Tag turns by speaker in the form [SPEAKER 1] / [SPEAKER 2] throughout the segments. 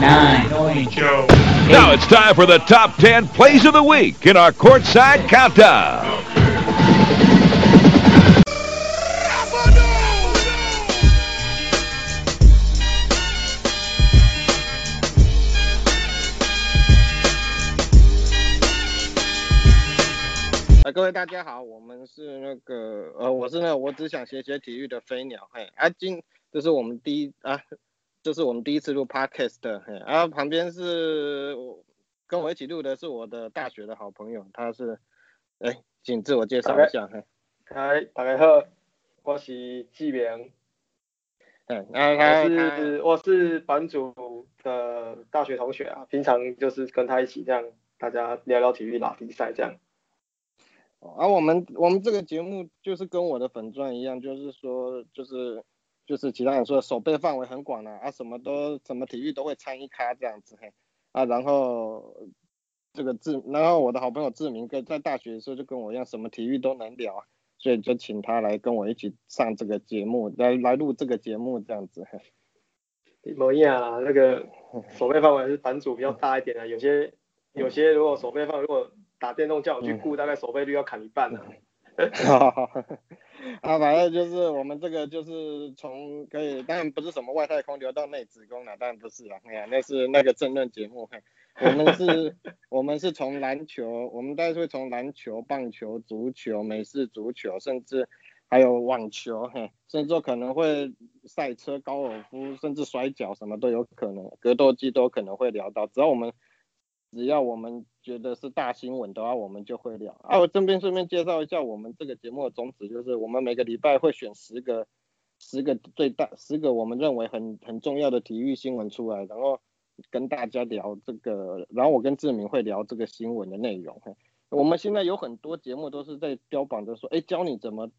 [SPEAKER 1] nine,
[SPEAKER 2] Now it's time for the top 10 plays of the week in our courtside countdown.
[SPEAKER 3] 呃，各位大家好，我们是那个呃，我是那个我只想学学体育的飞鸟，嘿，啊今这是我们第一啊， 这是我们第一次录 podcast 然、后旁边是我跟我一起录的是我的大学的好朋友，他是，哎，请自我介绍一下，嘿，
[SPEAKER 4] 嗨，大家好，我是纪明，
[SPEAKER 3] 嗯，他
[SPEAKER 4] 是我是版主的大学同学啊，平常就是跟他一起这样，大家聊聊体育、打比赛这样。
[SPEAKER 3] 而、我们我们这个节目就是跟我的粉钻一样，就是说就是就是其他人说手背范围很广的啊什么都什么体育都会参一咖这样子嘿啊，然后这个志，然后我的好朋友志明哥在大学的时候就跟我一样，什么体育都能聊啊，所以就请他来跟我一起上这个节目，来来录这个节目这样子嘿。
[SPEAKER 4] 一模一样啊，那个 手背范围是版主比较大一点的，有些有些如果手背范围如果打电动叫我去顾，大概手背率要砍一半的、
[SPEAKER 3] 啊，反正就是我们这个就是从可以，当然不是什么外太空流到内子宫了，当然不是啦，哎呀，那是那个政论节目，我们是，我们是从篮球，我们大概会从篮球、棒球、足球、美式足球，甚至还有网球，嘿，甚至可能会赛车、高尔夫，甚至摔跤，什么都有可能，格斗技都可能会聊到，只要我们只要我们觉得是大新闻的话，我们就会聊。啊，我这边顺便介绍一下我们这个节目的宗旨，就是我们每个礼拜会选十个十个最大十个我们认为很很重要的体育新闻出来，然后跟大家聊这个，然后我跟志明会聊这个新闻的内容。我们现在有很多节目都是在标榜着说，哎，教你怎么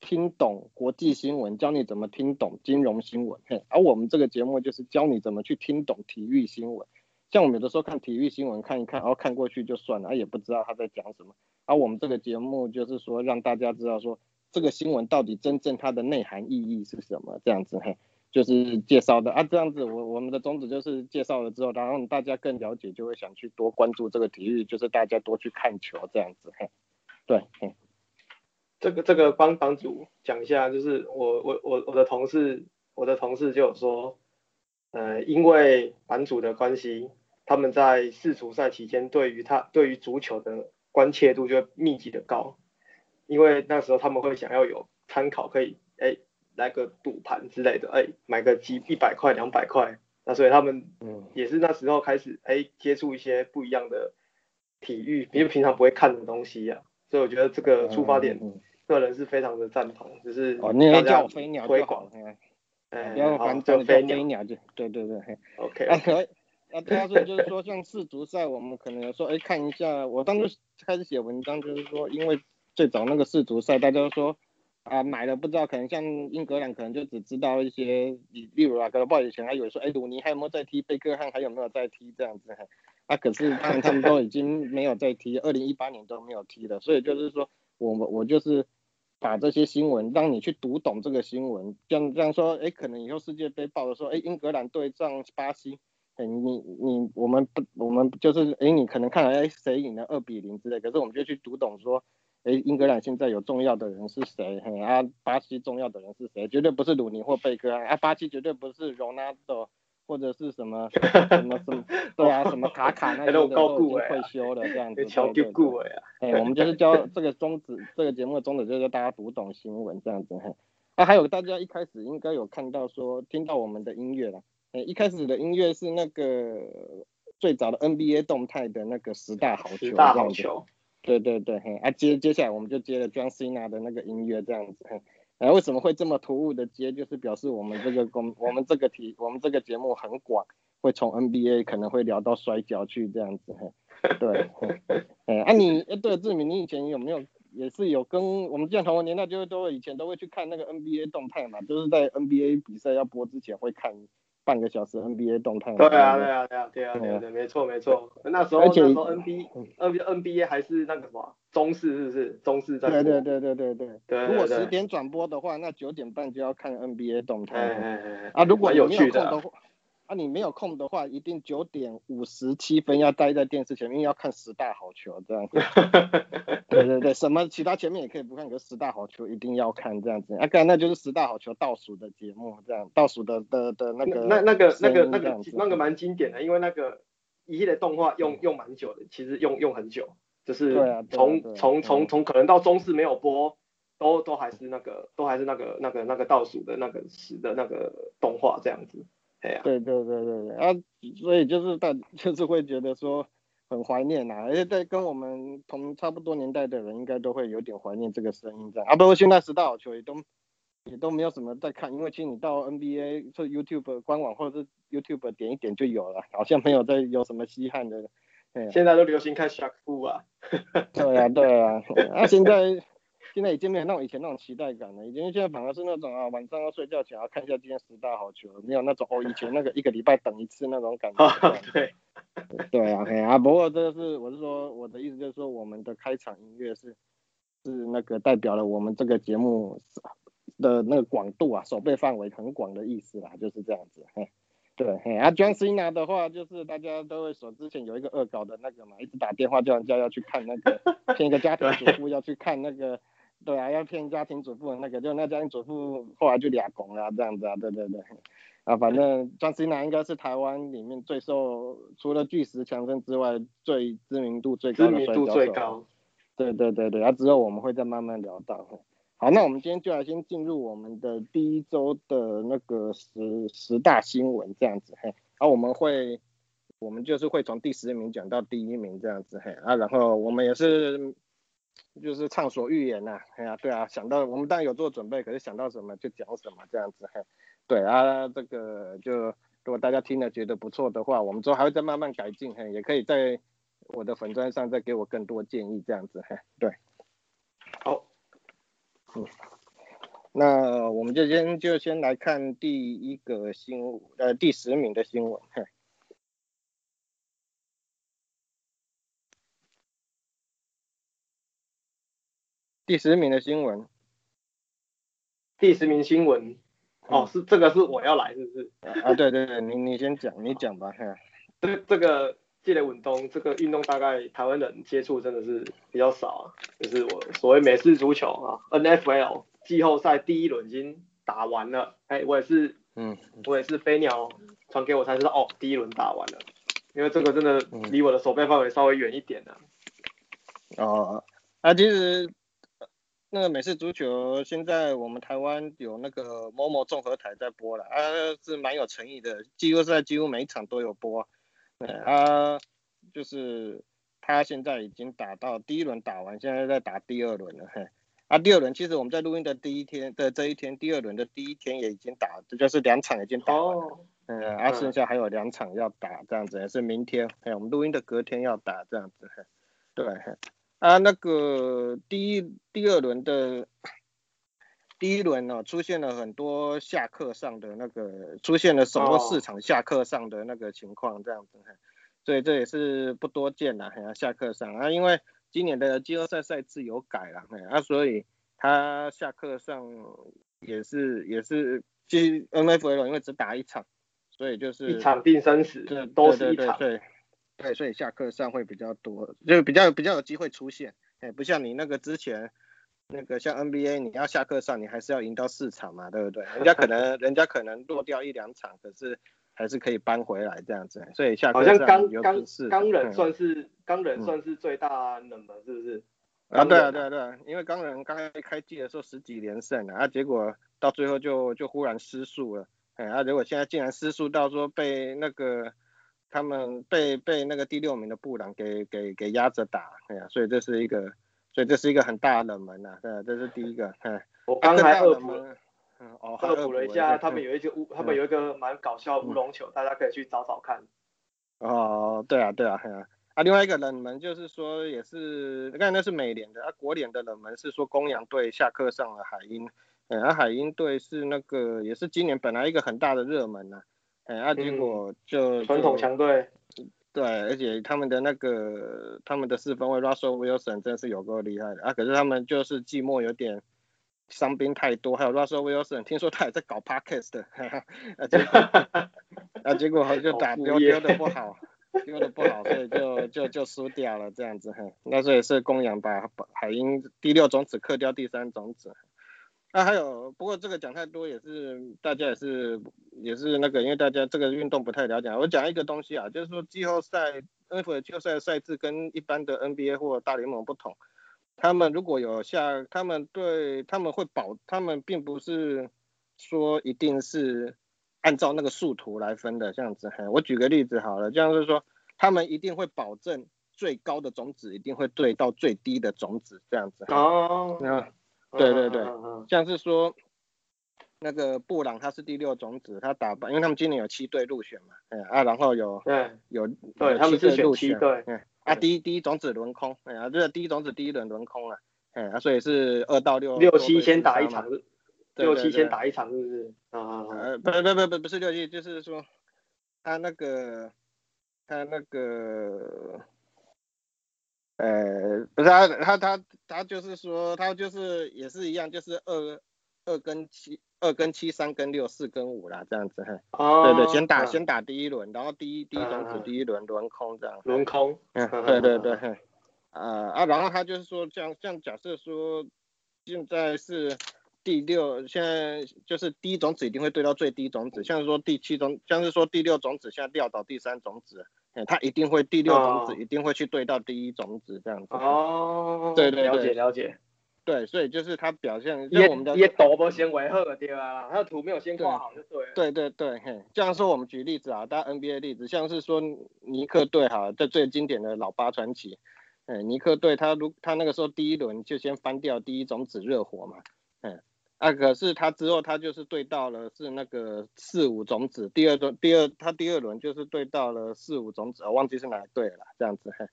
[SPEAKER 3] 听懂国际新闻，教你怎么听懂金融新闻。嘿，而我们这个节目就是教你怎么去听懂体育新闻。像我们有的时候看体育新闻看一看，然后看过去就算了，也不知道他在讲什么。而、我们这个节目就是说让大家知道说这个新闻到底真正它的内涵意义是什么，这样子嘿，就是介绍的。啊，这样子我我们的宗旨就是介绍了之后，然后大家更了解，就会想去多关注这个体育，就是大家多去看球这样子嘿，对，嘿，
[SPEAKER 4] 这个这个帮帮主讲一下，就是我我我我的同事我的同事就有说，呃，因为版主的关系，他们在世足赛期间对于他对于足球的关切度就会密集的高，因为那时候他们会想要有参考，可以哎来个赌盘之类的，哎买个几一百块两百块，那所以他们
[SPEAKER 3] 嗯。
[SPEAKER 4] 也是那时候开始哎接触一些不一样的体育，因为平常不会看的东西呀、所以我觉得这个出发点。个人是非常的赞同，就是
[SPEAKER 3] 哦，你要
[SPEAKER 4] 大家
[SPEAKER 3] 叫飞鸟
[SPEAKER 4] 推广，，
[SPEAKER 3] 不要
[SPEAKER 4] 好
[SPEAKER 3] 反正叫
[SPEAKER 4] 就飞鸟
[SPEAKER 3] 就对对对
[SPEAKER 4] ，，OK，
[SPEAKER 3] 啊，可以。啊，对啊，所以就是说，像世足赛，我们可能说，哎，看一下。我当时开始写文章，就是说，因为最早那个世足赛，大家都说啊，买了不知道，可能像英格兰，可能就只知道一些，例例如啊，可能不好以前还以为说，哎，鲁尼还有没有在踢，贝克汉还有没有在踢这样子。嘿啊，可是当然他们都已经没有在踢，二零一八年都没有踢了，所以就是说，我我就是把这些新闻让你去读懂这个新闻，这样这样说，哎，可能以后世界杯报的时候，哎，英格兰对上巴西。哎，你你我们不，我们就是哎，你可能看了哎谁赢了二比零之类，可是我们就去读懂说，哎，英格兰现在有重要的人是谁，嘿啊，巴西重要的人是谁，绝对不是鲁尼或贝克，啊，巴西绝对不是罗纳多或者是什么 什么什么，对啊，什么卡卡那些的
[SPEAKER 4] 那种高
[SPEAKER 3] 都已经
[SPEAKER 4] 顾哎
[SPEAKER 3] 退休了这样子，
[SPEAKER 4] 哎
[SPEAKER 3] 我们就是教这个宗旨，这个节目的宗旨就是大家读懂新闻这样子。嘿，啊，还有大家一开始应该有看到说，听到我们的音乐了。哎，一开始的音乐是那个最早的 NBA 动态的那个十大好球，
[SPEAKER 4] 十大。好球，
[SPEAKER 3] 对对对，嘿，啊接接下来我们就接了 John Cena 的那个音乐这样子，嘿，然后为什么会这么突兀的接，就是表示我们这个公我们这个题我们这个节目很广，会从 NBA 可能会聊到摔跤去这样子，嘿，对，嘿，哎，啊你，哎对，志明，你以前有没有也是有跟我们这样同个年代，就是都会以前都会去看那个 NBA 动态嘛，就是在 NBA 比赛要播之前会看半个小时 NBA 动态。
[SPEAKER 4] 对啊，对
[SPEAKER 3] 啊，
[SPEAKER 4] 啊，对啊，对啊，对
[SPEAKER 3] 对啊
[SPEAKER 4] 啊，对，没错没错。那时候那时候 NBA
[SPEAKER 3] 嗯
[SPEAKER 4] NBA NBA 还是那个什么中式是不是？中式在播
[SPEAKER 3] 对对对对对对。
[SPEAKER 4] 对
[SPEAKER 3] 如果十点转播的话，那九点半就要看 NBA 动态。
[SPEAKER 4] 哎哎哎，
[SPEAKER 3] 啊，如果有
[SPEAKER 4] 有趣的啊，
[SPEAKER 3] 空的话，啊，你没有空的话，一定九点五十七分要待在电视前面，因为要看十大好球这样子。对对对，什么其他前面也可以不看，可是十大好球一定要看这样子。啊，刚那就是十大好球倒数的节目，这样倒数的的的那个
[SPEAKER 4] 那那个那个那个那个蛮经典的，因为那个一系列动画用用蛮久的，其实用用很久，就是从从
[SPEAKER 3] 嗯
[SPEAKER 4] 从从可能到中视没有播，都都还是那个都还是那个那个那个倒数的那个时的那个动画这样子，
[SPEAKER 3] 对对对对对，啊，所以就是大 就是会觉得说很怀念呐、而且在跟我们同差不多年代的人，应该都会有点怀念这个声音这样啊。不过现在十大好球也都也都没有什么在看，因为其实你到 NBA 就 YouTube 官网或者是 YouTube 点一点就有了，好像没有在有什么稀罕的。对啊
[SPEAKER 4] 现在都流行看 Shark Fu 啊，
[SPEAKER 3] 对啊对啊，啊现在现在已经没有那种以前那种期待感了，以前现在反而是那种啊晚上要睡觉前要看一下今天十大好球，没有那种哦以前那个一个礼拜等一次那种感觉。
[SPEAKER 4] 对，
[SPEAKER 3] 对啊，嘿啊，不过这是我是说我的意思就是说我们的开场音乐是是那个代表了我们这个节目的那个广度啊，手背范围很广的意思啦，就是这样子，嘿。对，嘿，啊，John Cena 的话，就是大家都会说，之前有一个恶搞的那个嘛，一直打电话叫人家要去看那个，骗一个家庭主妇要去看那个，对啊，要骗家庭主妇的那个，就那家庭主妇后来就俩拱啊这样子啊，对对对，啊，反正 John Cena 应该是台湾里面最受除了巨石强森之外最知名度最高的
[SPEAKER 4] 知名度最高，
[SPEAKER 3] 对对对对，啊之后我们会再慢慢聊到。好，那我们今天就来先进入我们的第一周的那个十十大新闻这样子，嘿，然后我们会我们就是会从第十名讲到第一名这样子，嘿，啊，然后我们也是就是畅所欲言呐、哎呀，对啊，想到我们当然有做准备，可是想到什么就讲什么这样子，嘿，对啊，这个就如果大家听了觉得不错的话，我们之后还会再慢慢改进，嘿，也可以在我的粉砖上再给我更多建议这样子，嘿，对。
[SPEAKER 4] 好，嗯
[SPEAKER 3] 那我们就先就先来看第一个新闻，呃，第十名的新闻。嘿第十名的新闻，
[SPEAKER 4] 第十名新闻，哦，是这个是我要来是不是？
[SPEAKER 3] 啊，对对对，你你先讲，你讲吧，嘿。
[SPEAKER 4] 这这个记得稳东这个运动大概台湾人接触真的是比较少啊，就是我所谓美式足球啊，NFL 季后赛第一轮已经打完了，哎，我也是
[SPEAKER 3] 嗯，
[SPEAKER 4] 我也是飞鸟传给我才知道哦，第一轮打完了，因为这个真的
[SPEAKER 3] 嗯。
[SPEAKER 4] 离我的手背范围稍微远一点呢、
[SPEAKER 3] 哦，啊，其实呃那个美式足球现在我们台湾有那个某某综合台在播了，啊，是蛮有诚意的，季后赛几乎每一场都有播。对啊，就是他现在已经打到第一轮打完，现在在打第二轮了，嘿。啊，第二轮其实我们在录音的第一天的这一天，第二轮的第一天也已经打，这就是两场已经打完了。
[SPEAKER 4] 哦，
[SPEAKER 3] 嗯，啊，
[SPEAKER 4] 嗯
[SPEAKER 3] 剩下还有两场要打，这样子也是明天，哎，我们录音的隔天要打，这样子，嘿对，嘿啊，那个第一、第二轮的第一轮呢、出现了很多下课上的那个，出现了手多市场下课上的那个情况，这样子，嘿。所以这也是不多见啦，嘿啊，下课上啊，因为今年的季后赛赛制有改了，嘿啊，所以他下课上也是也是，其实 NFL 因为只打一场，所以就是
[SPEAKER 4] 一场定生死
[SPEAKER 3] 对，
[SPEAKER 4] 都是一场，
[SPEAKER 3] 对对对，所以下课上会比较多，就比较比较有机会出现，哎，不像你那个之前那个像 NBA，你要下课上，你还是要赢到四场嘛，对不对？人家可能 人家可能落掉一两场，可是还是可以扳回来这样子，所以下课
[SPEAKER 4] 好像
[SPEAKER 3] 上有
[SPEAKER 4] 钢钢
[SPEAKER 3] 是
[SPEAKER 4] 钢人
[SPEAKER 3] 嗯
[SPEAKER 4] 算是钢人
[SPEAKER 3] 嗯
[SPEAKER 4] 算是最大冷门，是不是？
[SPEAKER 3] 啊，对啊，对啊，对啊，因为刚人刚才开季的时候十几连胜啊，啊，结果到最后就就忽然失速了，哎，啊，结果现在竟然失速到说被那个他们被被那个第六名的布朗给给给压着打，哎呀、所以这是一个，所以这是一个很大的冷门呐、啊，对啊，这是第一个，哎，
[SPEAKER 4] 我刚才
[SPEAKER 3] 啊更大
[SPEAKER 4] 恶补
[SPEAKER 3] 嗯，哦，还
[SPEAKER 4] 恶补了一下，他们
[SPEAKER 3] 有。
[SPEAKER 4] 一个乌，他们有一个蛮搞笑的乌龙球，大家可以去找找看。
[SPEAKER 3] 哦，对啊，对啊，嘿啊。啊，另外一个冷门就是说，也是刚才那是美联的，啊，国联的冷门是说公羊队下课上了海鹰，嗯，啊，海鹰队是那个也是今年本来一个很大的热门呐、哎，啊，结果就
[SPEAKER 4] 传统强队，
[SPEAKER 3] 对，而且他们的那个他们的四分卫 Russell Wilson 真是有够厉害的啊，可是他们就是寂寞有点伤兵太多，还有 Russell Wilson 听说他也在搞 podcast，的，啊，结果 啊，结果就打丢丢的不好，丢的不好，所以就就就输掉了这样子，嘿，那所以是公羊把海鹰第六种子克掉第三种子。那还有，不过这个讲太多也是大家也是也是那个，因为大家这个运动不太了解。我讲一个东西啊，就是说季后赛 NFL 季后赛赛制跟一般的 NBA 或大联盟不同，他们如果有下，他们对他们会保，他们并不是说一定是按照那个数图来分的这样子。我举个例子好了，这样是说他们一定会保证最高的种子一定会对到最低的种子这样子。
[SPEAKER 4] 哦。
[SPEAKER 3] 那。对对对，像是说那个布朗他是第六种子，他打败，因为他们今年有七队入选嘛，哎啊，然后有
[SPEAKER 4] 对
[SPEAKER 3] 有
[SPEAKER 4] 对他们是选七队，
[SPEAKER 3] 嗯啊第一第一种子轮空，哎啊这个第一种子第一轮轮空了，哎啊所以是二到六
[SPEAKER 4] 六七先打一场，六七先打一场是不是？啊啊
[SPEAKER 3] 呃不不不不不是六七，就是说他那个他那个。呃，不是他，他他他就是说，他就是也是一样，就是二二跟七，二跟七，三跟六，四跟五啦，这样子哈。哦。对对，先打先打第一轮，然后第一第一种子第一轮轮空这样。
[SPEAKER 4] 轮空。
[SPEAKER 3] 嗯，对对对，啊啊，然后他就是说，这样这样假设说，现在是第六，现在就是第一种子一定会对到最低种子，像是说第七种，像是说第六种子现在掉到第三种子。哎，他一定会第六种子一定会去对到第一种子这样子。
[SPEAKER 4] 哦，
[SPEAKER 3] 对对
[SPEAKER 4] 了解了解。
[SPEAKER 3] 对，所以就是他表现，就我们的
[SPEAKER 4] 也先维贺对啊，他的图没有先画好就对。
[SPEAKER 3] 对对对，嘿，这样说我们举例子啊，大家 NBA 例子，像是说尼克队哈，这最经典的老八传奇，哎，尼克队他如他那个时候第一轮就先翻掉第一种子热火嘛，嗯。啊，可是他之后他就是对到了是那个四五种子，第二轮第二他第二轮就是对到了四五种子，我忘记是哪一队了，这样子，嘿，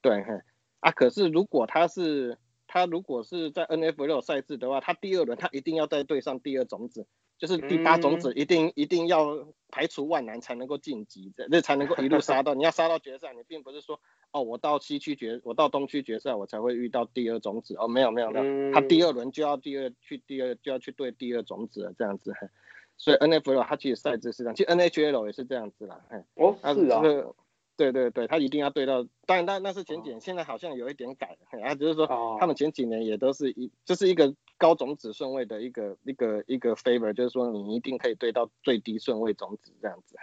[SPEAKER 3] 对，嘿，啊，可是如果他是他如果是在 N F L 赛制的话，他第二轮他一定要再对上第二种子。就是第八种子一定一定要排除万难才能够晋级，这这才能够一路杀到。你要杀到决赛，你并不是说哦，我到西区决，我到东区决赛，我才会遇到第二种子。哦，没有没有没有，他第二轮就要第二去第二就要去对第二种子了，这样子。所以 N F L 它其实赛制是这样，其实 N H L 也是这样子啦。
[SPEAKER 4] 哦，是啊。
[SPEAKER 3] 对对对，他一定要对到，当然那那是前几年，现在好像有一点改了，啊，就是说他们前几年也都是一，就是一个高种子顺位的一个一个一个 favor，就是说你一定可以对到最低顺位种子这样子，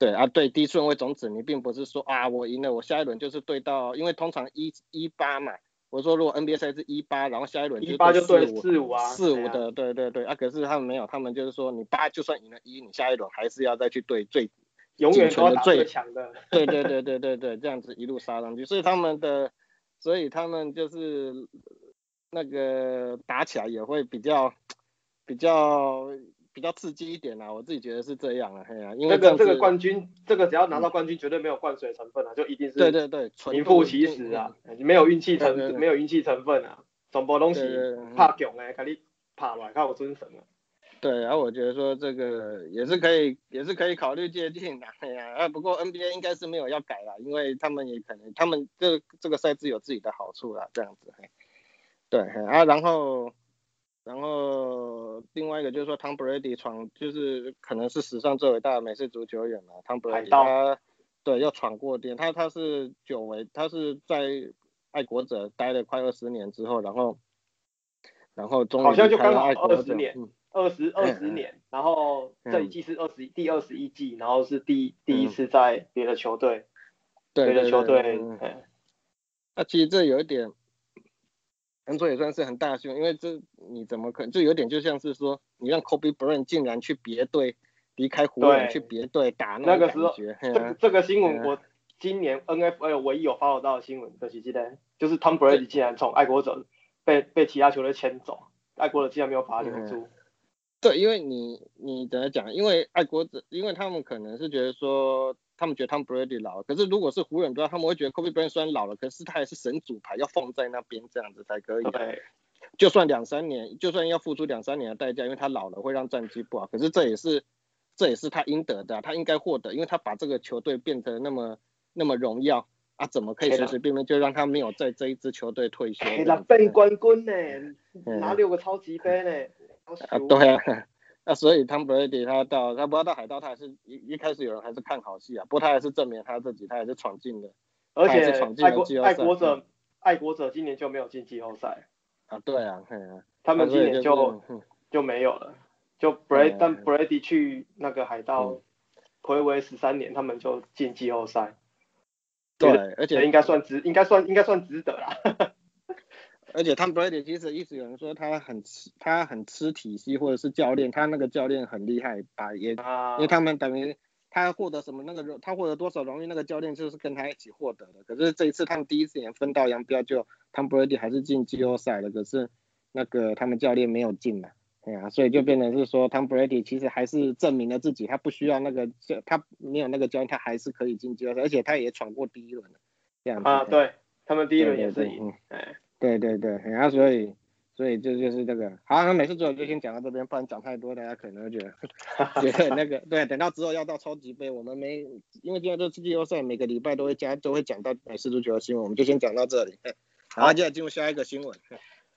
[SPEAKER 3] 对啊，对低顺位种子你并不是说啊我赢了，我下一轮就是对到，因为通常一一八嘛，我说如果 NBA 赛是一八，然后下一轮
[SPEAKER 4] 一八就对
[SPEAKER 3] 四
[SPEAKER 4] 五啊，
[SPEAKER 3] 四五的，对对对，啊可是他们没有，他们就是说你八就算赢了一，你下一轮还是要再去对最。
[SPEAKER 4] 永远都打最强的，
[SPEAKER 3] 对对对对对对，这样子一路杀上去，所以他们的，所以他们就是那个打起来也会比较比较比较刺激一点啦，我自己觉得是这样啊，嘿啊，因为
[SPEAKER 4] 这个这个冠军，这个只要拿到冠军，绝对没有灌水成分啊，就一定是
[SPEAKER 3] 对对对，
[SPEAKER 4] 名副其实啊，没有运气成没有运气成分啊，全部东西怕强诶，给你拍来，靠我尊神啊。
[SPEAKER 3] 对，然后我觉得说这个也是可以，也是可以考虑接近的，哎呀，啊不过 NBA 应该是没有要改了，因为他们也可能，他们这这个赛制有自己的好处啦，这样子，对，啊然后，然后另外一个就是说，Tom Brady 闯，就是可能是史上最伟大的美式足球员嘛，Tom Brady 他，对，要闯过点，他他是久违，他是在爱国者待了快二十年之后，然后，然后终于
[SPEAKER 4] 开
[SPEAKER 3] 了爱国者。
[SPEAKER 4] 二十二十年，然后这一季是二十第二十一季，然后是第第一次在别的球队，
[SPEAKER 3] 别
[SPEAKER 4] 的球队。
[SPEAKER 3] 那其实这有一点，能说也算是很大凶，因为这你怎么可能就有点就像是说，你让 Kobe Bryant 竟然去别队，离开湖人去别队打
[SPEAKER 4] 那
[SPEAKER 3] 个
[SPEAKER 4] 时候，这这个新闻我今年 NFL 唯一有发到的新闻，就是记得就是 Tom Brady 竟然从爱国者被被其他球队签走，爱国者竟然没有把他留住。
[SPEAKER 3] 对，因为你你怎么讲？因为爱国者，因为他们可能是觉得说，他们觉得他们 Brady 老，可是如果是湖人的话，他们会觉得 Kobe Bryant 虽然老了，可是他还是神主牌，要放在那边这样子才可以。
[SPEAKER 4] 对。
[SPEAKER 3] 就算两三年，就算要付出两三年的代价，因为他老了会让战绩不好，可是这也是这也是他应得的，他应该获得，因为他把这个球队变得那么那么荣耀啊，怎么可以随随便便就让他没有在这一支球队退休？
[SPEAKER 4] 拿冠军呢，拿六个超级杯呢。
[SPEAKER 3] 啊，对啊，那所以汤普雷迪他到他不要到海盗，他还是一一开始有人还是看好戏啊，不过他还是证明他自己，他还是闯进了，
[SPEAKER 4] 而且
[SPEAKER 3] 是闯进
[SPEAKER 4] 爱国爱国者爱国者今年就没有进季后赛，
[SPEAKER 3] 啊，对啊，
[SPEAKER 4] 他们今年就
[SPEAKER 3] 嗯
[SPEAKER 4] 就没有了，就 Brady
[SPEAKER 3] 嗯
[SPEAKER 4] 但 Brady 去那个海盗回违十三年，他们就进季后赛，
[SPEAKER 3] 对，而且
[SPEAKER 4] 应该算值，应该算应该算值得啦。
[SPEAKER 3] 而且 Tom Brady 其实一直有人说他很吃他很吃体系，或者是教练，他那个教练很厉害，把也
[SPEAKER 4] 啊
[SPEAKER 3] 因为他们等于他获得什么那个荣他获得多少荣誉，那个教练就是跟他一起获得的。可是这一次他们第一次也分道扬镳，就 Tom Brady 还是进季后赛了，可是那个他们教练没有进嘛。哎呀、所以就变成是说，Tom Brady 其实还是证明了自己，他不需要那个教，他没有那个教练，他还是可以进季后赛，而且他也闯过第一轮了，这样子。
[SPEAKER 4] 啊，对他们第一轮也是赢哎，
[SPEAKER 3] 对对对，然后所以所以这就是这个，好，那每次最后就先讲到这边，不然讲太多，大家可能会觉得 觉得那个对，等到之后要到超级杯，我们没因为今天这次季后赛每个礼拜都会加都会讲到美式足球的新闻，我们就先讲到这里。嘿好，接下来进入下一个新闻。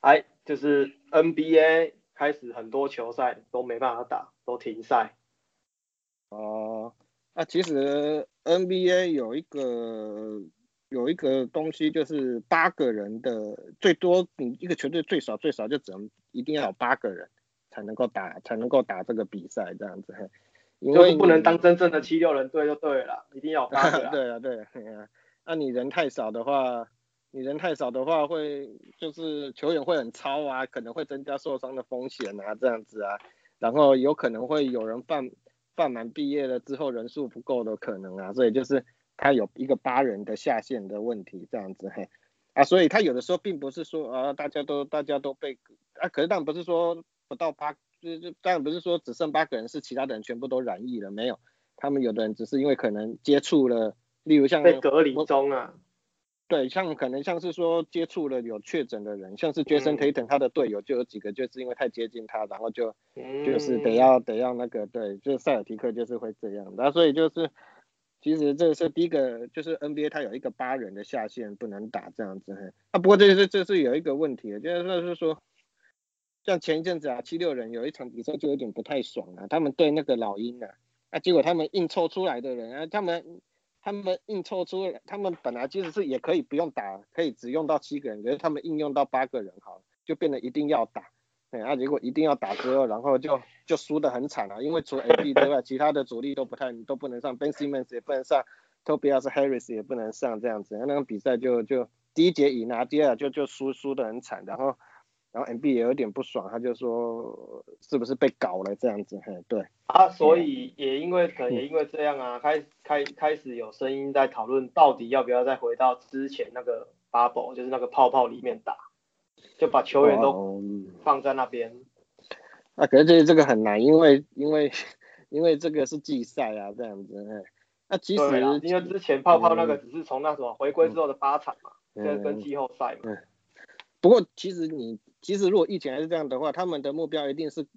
[SPEAKER 4] 哎，就是 NBA 开始很多球赛都没办法打，都停赛。
[SPEAKER 3] 哦，那其实 NBA 有一个有一个东西，就是八个人的最多，你一个球队最少最少就只能一定要有八个人才能够打才能够打这个比赛这样子，因为
[SPEAKER 4] 就是不能当真正的七六人队就对了，一定要有八个啦。
[SPEAKER 3] 对啊，对啊，对啊。那你人太少的话，你人太少的话，会就是球员会很超啊，可能会增加受伤的风险啊，这样子啊。然后有可能会有人犯犯满毕业了之后人数不够的可能啊，所以就是他有一个八人的下限的问题，这样子嘿。啊，所以他有的时候并不是说啊，大家都大家都被啊，可是当然不是说不到八，就就当然不是说只剩八个人是其他的人全部都染疫了，没有，他们有的人只是因为可能接触了，例如像
[SPEAKER 4] 被隔离中啊，
[SPEAKER 3] 对，像可能像是说接触了有确诊的人，像是 Jason
[SPEAKER 4] 嗯。
[SPEAKER 3] Tatum 他的队友就有几个就是因为太接近他，然后就
[SPEAKER 4] 嗯，
[SPEAKER 3] 就是得要得要那个对，就是塞尔提克就是会这样，然后所以就是其实这是第一个，就是 NBA 它有一个八人的下限不能打这样子，啊不过这是这是有一个问题，就是那是说。像前一阵子啊，七六人有一场比赛就有点不太爽啊，他们对那个老鹰啊，啊结果他们硬凑出来的人啊，他们他们硬凑出来，他们本来其实是也可以不用打，可以只用到七个人，可是他们应用到八个人好，就变得一定要打。对，啊，结果一定要打之后，然后就就输得很惨啊，因为除了 AB 之外，其他的主力都不太都不能上，Ben Simmons 也不能上，Tobias Harris 也不能上，这样子，那个比赛就就第一节赢啊，第二就就输输得很惨，然后然后 MB 也有点不爽，他就说是不是被搞了这样子，嘿，对，
[SPEAKER 4] 啊，所以也因为可能也因为这样啊，开开开始有声音在讨论到底要不要再回到之前那个 bubble，就是那个泡泡里面打，就把球员都
[SPEAKER 3] 哦。
[SPEAKER 4] 放在那边。
[SPEAKER 3] 啊，可是这这个很难，因为因为因为这个是季赛啊，这样子，嘿，那其实，
[SPEAKER 4] 因为之前泡泡那个只是从那什么回归之后的八场嘛，
[SPEAKER 3] 嗯。
[SPEAKER 4] 跟跟季后赛嘛。
[SPEAKER 3] 不过其实你其实如果疫情还是这样的话，他们的目标一定是，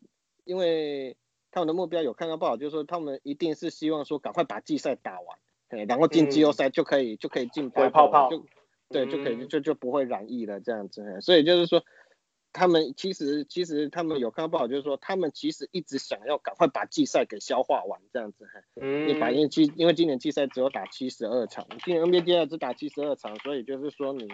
[SPEAKER 3] 因为他们的目标有看到报道，就是说他们一定是希望说赶快把季赛打完，对，然后进季后赛就可以、就可以进
[SPEAKER 4] 回泡泡。
[SPEAKER 3] 就对就可以
[SPEAKER 4] 嗯
[SPEAKER 3] 就就不会染疫了这样子，所以就是说。他们其实其实他们有看到报道，就是说他们其实一直想要赶快把季赛给消化完，这样子。嘿
[SPEAKER 4] 嗯，
[SPEAKER 3] 你把因为季因为今年季赛只有打七十二场，今年 NBA 季赛只打七十二场，所以就是说你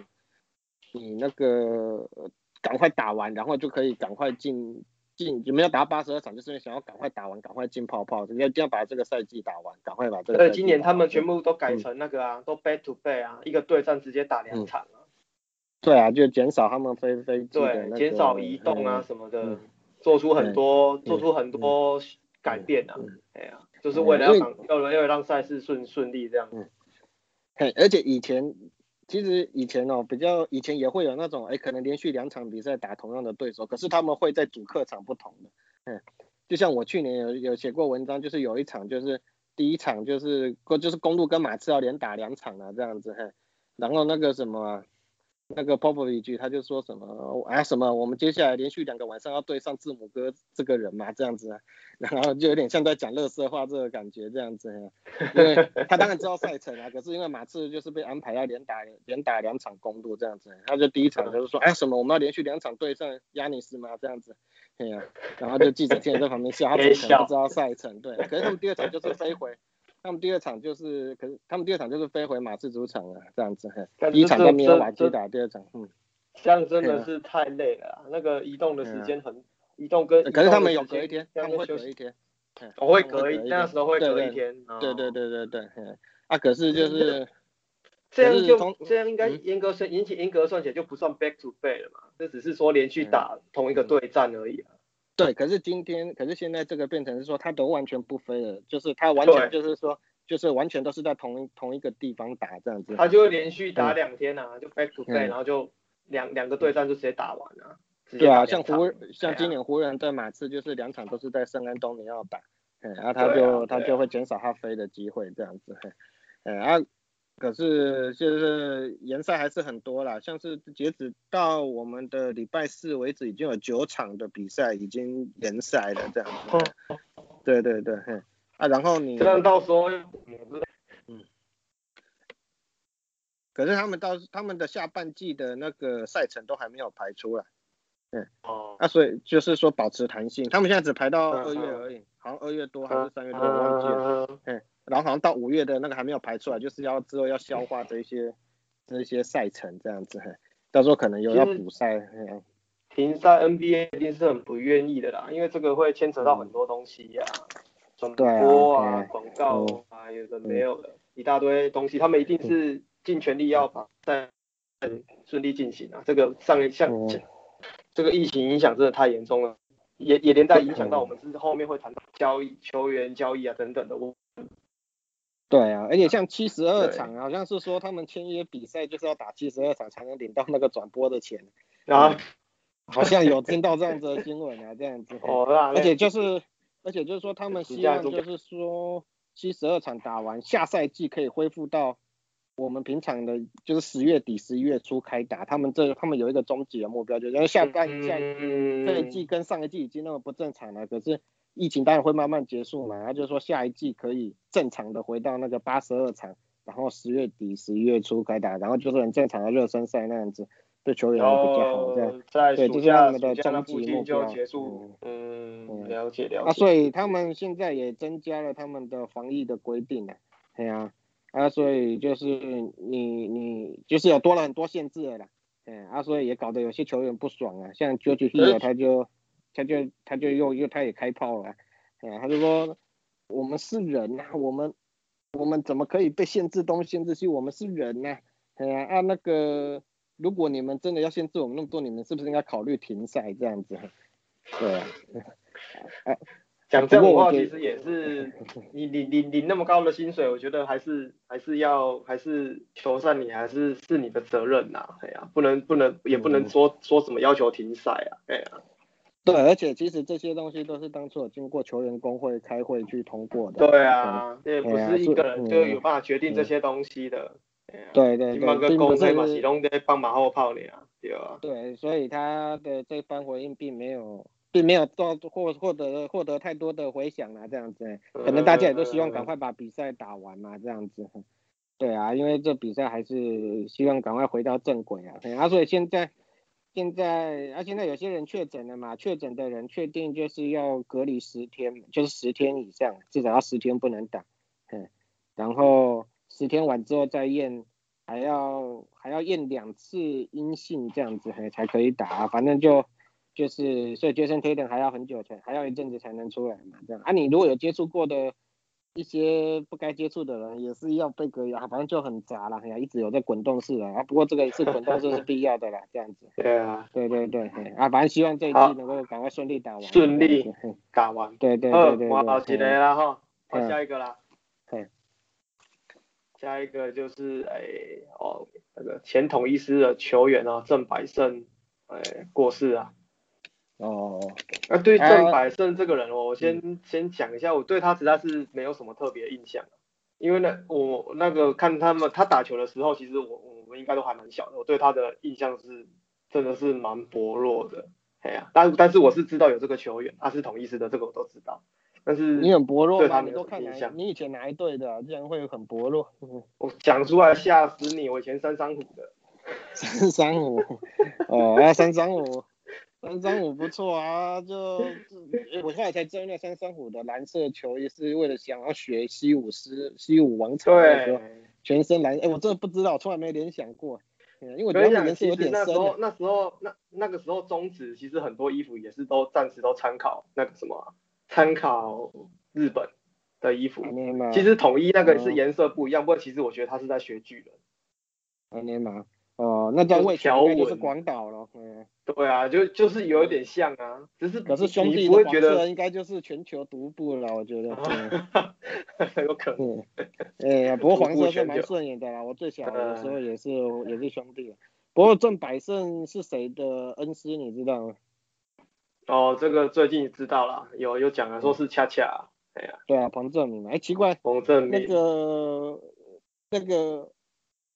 [SPEAKER 3] 你那个呃赶快打完，然后就可以赶快进进，你们要打八十二场？就是因为想要赶快打完，赶快进泡泡，要一定要把这个赛季打完，赶快把这个赛季打完。
[SPEAKER 4] 而且今年他们全部都改成那个啊，都 back to back 啊，一个对战直接打两场啊，
[SPEAKER 3] 对啊，就减少他们飞飞
[SPEAKER 4] 对，减少移动啊
[SPEAKER 3] 嗯
[SPEAKER 4] 什么的
[SPEAKER 3] 嗯，
[SPEAKER 4] 做出很多
[SPEAKER 3] 嗯
[SPEAKER 4] 做出很多改变啊
[SPEAKER 3] 嗯，
[SPEAKER 4] 哎呀，就是为了要让要为了让赛事顺顺利这样。
[SPEAKER 3] 嘿，而且以前其实以前哦，比较以前也会有那种，哎，可能连续两场比赛打同样的对手，可是他们会在主客场不同的，嗯，就像我去年有有写过文章，就是有一场就是第一场就是就是公路跟马刺要连打两场啊这样子，嘿，然后那个什么。那个 Popov 一句他就说什么啊什么，我们接下来连续两个晚上要对上字母哥这个人嘛，这样子啊，然后就有点像在讲乐色话这个感觉这样子啊，因为他当然知道赛程啊，可是因为马刺就是被安排要连打连打两场公路这样子，他就第一场就是说，哎什么我们要连续两场对上亚尼斯吗这样子，对呀、然后就记者听在旁边笑，他怎么可能不知道赛程？对，可是他们第二场就是飞回，他们第二场就是，可是他们第二场就是飞回马刺主场了，这样子。第一场
[SPEAKER 4] 这
[SPEAKER 3] 在米尔瓦
[SPEAKER 4] 这
[SPEAKER 3] 基打，第二场，嗯，
[SPEAKER 4] 这样真的是太累了啊，那个移动的时间很，移动跟
[SPEAKER 3] 可是他们有隔一天，他们会隔一天，嘿
[SPEAKER 4] 我会隔一，那时候会隔一天。哦。
[SPEAKER 3] 对对对对对，啊，可是就是，
[SPEAKER 4] 这样就这样应该
[SPEAKER 3] 嗯？
[SPEAKER 4] 严格算，引起严格算起来就不算 back to back 了嘛，这只是说连续打同一个对战而已啊。
[SPEAKER 3] 对，可是今天，可是现在这个变成是说，他都完全不飞了，就是他完全就是说，就是完全都是在同一同一个地方打这样子。
[SPEAKER 4] 他就会连续打两天啊，就 back to back，
[SPEAKER 3] 嗯
[SPEAKER 4] 然后就两两个对战就直接打完啊。
[SPEAKER 3] 对啊，像湖像今年湖人对马刺就是两场都是在圣安东尼奥打，嗯，然后他就、他就会减少他飞的机会这样子，嘿嗯啊，可是就是联赛还是很多啦，像是截止到我们的礼拜四为止，已经有九场的比赛已经联赛了这样子，嘿对对对，嘿啊，然后你
[SPEAKER 4] 这样到时候嗯
[SPEAKER 3] 可是他们到他们的下半季的那个赛程都还没有排出来。
[SPEAKER 4] 哦，
[SPEAKER 3] 那，所以就是说保持弹性，他们现在只排到
[SPEAKER 4] 嗯
[SPEAKER 3] 二月
[SPEAKER 4] 嗯
[SPEAKER 3] 而已，好像二月多还是三月多，我忘记了。
[SPEAKER 4] 嗯
[SPEAKER 3] 然后好像到五月的那个还没有排出来，就是要之后要消化这一些这一些赛程这样子，嘿到时候可能有要补赛。嘿
[SPEAKER 4] 停赛 NBA 一定是很不愿意的啦，因为这个会牵扯到很多东西呀、转播啊、
[SPEAKER 3] 嗯
[SPEAKER 4] 广告啊，有的没有的，一大堆东西，他们一定是尽全力要把赛顺利进行啊。这个上一项
[SPEAKER 3] 嗯
[SPEAKER 4] 这个疫情影响真的太严重了，也也连带影响到我们是后面会谈到交易、球员交易啊等等的。我
[SPEAKER 3] 对啊，而且像七十二
[SPEAKER 4] 对
[SPEAKER 3] 场，好像是说他们签约比赛就是要打七十二场才能领到那个转播的钱，
[SPEAKER 4] 然后
[SPEAKER 3] 好像有听到这样子的新闻啊，这样子。
[SPEAKER 4] 哦，那
[SPEAKER 3] 而且就是，而且就是说，他们希望就是说，七十二场打完，下赛季可以恢复到我们平常的，就是十月底、十一月初开打。他们这他们有一个终极的目标，就是下半下
[SPEAKER 4] 嗯
[SPEAKER 3] 这一季跟上一季已经那么不正常了，可是疫情当然会慢慢结束嘛。他就说下一季可以正常的回到那个八十二场，然后十月底、十一月初开打，然后就是很正常的热身赛那样子，对球员
[SPEAKER 4] 然
[SPEAKER 3] 也比较好这样。
[SPEAKER 4] 在
[SPEAKER 3] 对
[SPEAKER 4] 就
[SPEAKER 3] 这是他们的终极目标
[SPEAKER 4] 结束，
[SPEAKER 3] 嗯
[SPEAKER 4] 嗯，了解了
[SPEAKER 3] 啊，所以他们现在也增加了他们的防疫的规定了，对啊，啊，所以就是你你就是有多了很多限制了啦，嗯，啊，所以也搞得有些球员不爽啊，像 George Hill 他就他就他就又又他也开炮了，哎，他就说我们是人呐、我们我们怎么可以被限制东限制西？我们是人呐、哎呀，啊那个如果你们真的要限制我们那么多，你们是不是应该考虑停赛这样子？对啊。
[SPEAKER 4] 讲这样的话，其实也是你你你你那么高的薪水，我觉得还是还是要还是球赛你还是是你的责任呐，哎呀，不能不能也不能
[SPEAKER 3] 嗯。
[SPEAKER 4] 说说什么要求停赛啊，哎呀，
[SPEAKER 3] 对，而且其实这些东西都是当初有经过球员工会开会去通过的。
[SPEAKER 4] 对啊，也不是一个人就有办法决定这些东西的，
[SPEAKER 3] 对对对，
[SPEAKER 4] 你们个
[SPEAKER 3] 并不
[SPEAKER 4] 公会嘛
[SPEAKER 3] 是
[SPEAKER 4] 是拢在帮马后炮呢，对啊，
[SPEAKER 3] 对，所以他的这番回应并没有，并没有到获获得获得太多的回响啊，这样子，可能大家也都希望赶快把比赛打完嘛，这样子。对啊，因为这比赛还是希望赶快回到正轨啊。所以现在现在啊，现在有些人确诊了嘛，确诊的人确定就是要隔离十天，就是十天以上，至少要十天不能打。嗯，然后十天完之后再验，还要还要验两次阴性这样子，嘿才可以打、啊。反正就就是，所以 Jason Tatum 还要很久才，还要一阵子才能出来嘛，这样。啊，你如果有接触过的一些不该接触的人，也是要被隔离啊，反正就很杂了，哎呀，一直有在滚动式啊。啊，不过这个一次滚动式是必要的啦，这样子。
[SPEAKER 4] 对啊，
[SPEAKER 3] 对对对，啊，反正希望这一季能够赶快顺利打完。
[SPEAKER 4] 顺利
[SPEAKER 3] 嘿
[SPEAKER 4] 打完，
[SPEAKER 3] 对对
[SPEAKER 4] 呃
[SPEAKER 3] 对，对
[SPEAKER 4] 我好几个
[SPEAKER 3] 对。
[SPEAKER 4] 啦哈，换
[SPEAKER 3] 嗯
[SPEAKER 4] 下一个啦。
[SPEAKER 3] 嘿
[SPEAKER 4] 下一个就是哎哦那个前统一师的球员啊郑百胜哎过世啊。
[SPEAKER 3] 哦，
[SPEAKER 4] 那对郑百胜这个人，我先先讲一下，我对他实在是没有什么特别印象，因为呢我那个看他们他打球的时候，其实我我们应该都还蛮小的，我对他的印象是真的是蛮薄弱的，哎呀、但但是我是知道有这个球员，他是同一师的，这个我都知道，但是
[SPEAKER 3] 你很薄弱吗？你都看哪一？
[SPEAKER 4] 什么印象
[SPEAKER 3] 你以前哪一队的啊？竟然会很薄弱？
[SPEAKER 4] 我讲出来吓死你，我以前三三五的。
[SPEAKER 3] 三三五，哦，那三三五，三三五不错啊，就我后来才知道那三三五的蓝色球衣是为了想要学西武师西武王朝的时候，全身蓝，哎，我真的不知道，从来没联想过，因为我觉得颜色有点深。
[SPEAKER 4] 那时候那时候那那个时候中职其实很多衣服也是都暂时都参考那个什么，参考日本的衣服，其实统一那个是颜色不一样，不过其实我觉得他是在学巨人。
[SPEAKER 3] 安尼嘛。哦，那叫魏条纹是广岛了，嗯，
[SPEAKER 4] 对啊，就就是有一点像啊，只是
[SPEAKER 3] 可是兄弟
[SPEAKER 4] 不会觉得
[SPEAKER 3] 应该就是全球独步了，我觉得，
[SPEAKER 4] 有可能，
[SPEAKER 3] 哎呀，不过黄色是蛮顺眼的啦，我最小的时候也是也是兄弟，不过郑百胜是谁的恩师你知道吗？
[SPEAKER 4] 哦，这个最近知道了，有有讲了，说是恰恰，哎呀，
[SPEAKER 3] 对啊，彭正明，哎，奇怪，
[SPEAKER 4] 彭正
[SPEAKER 3] 明，那个那个。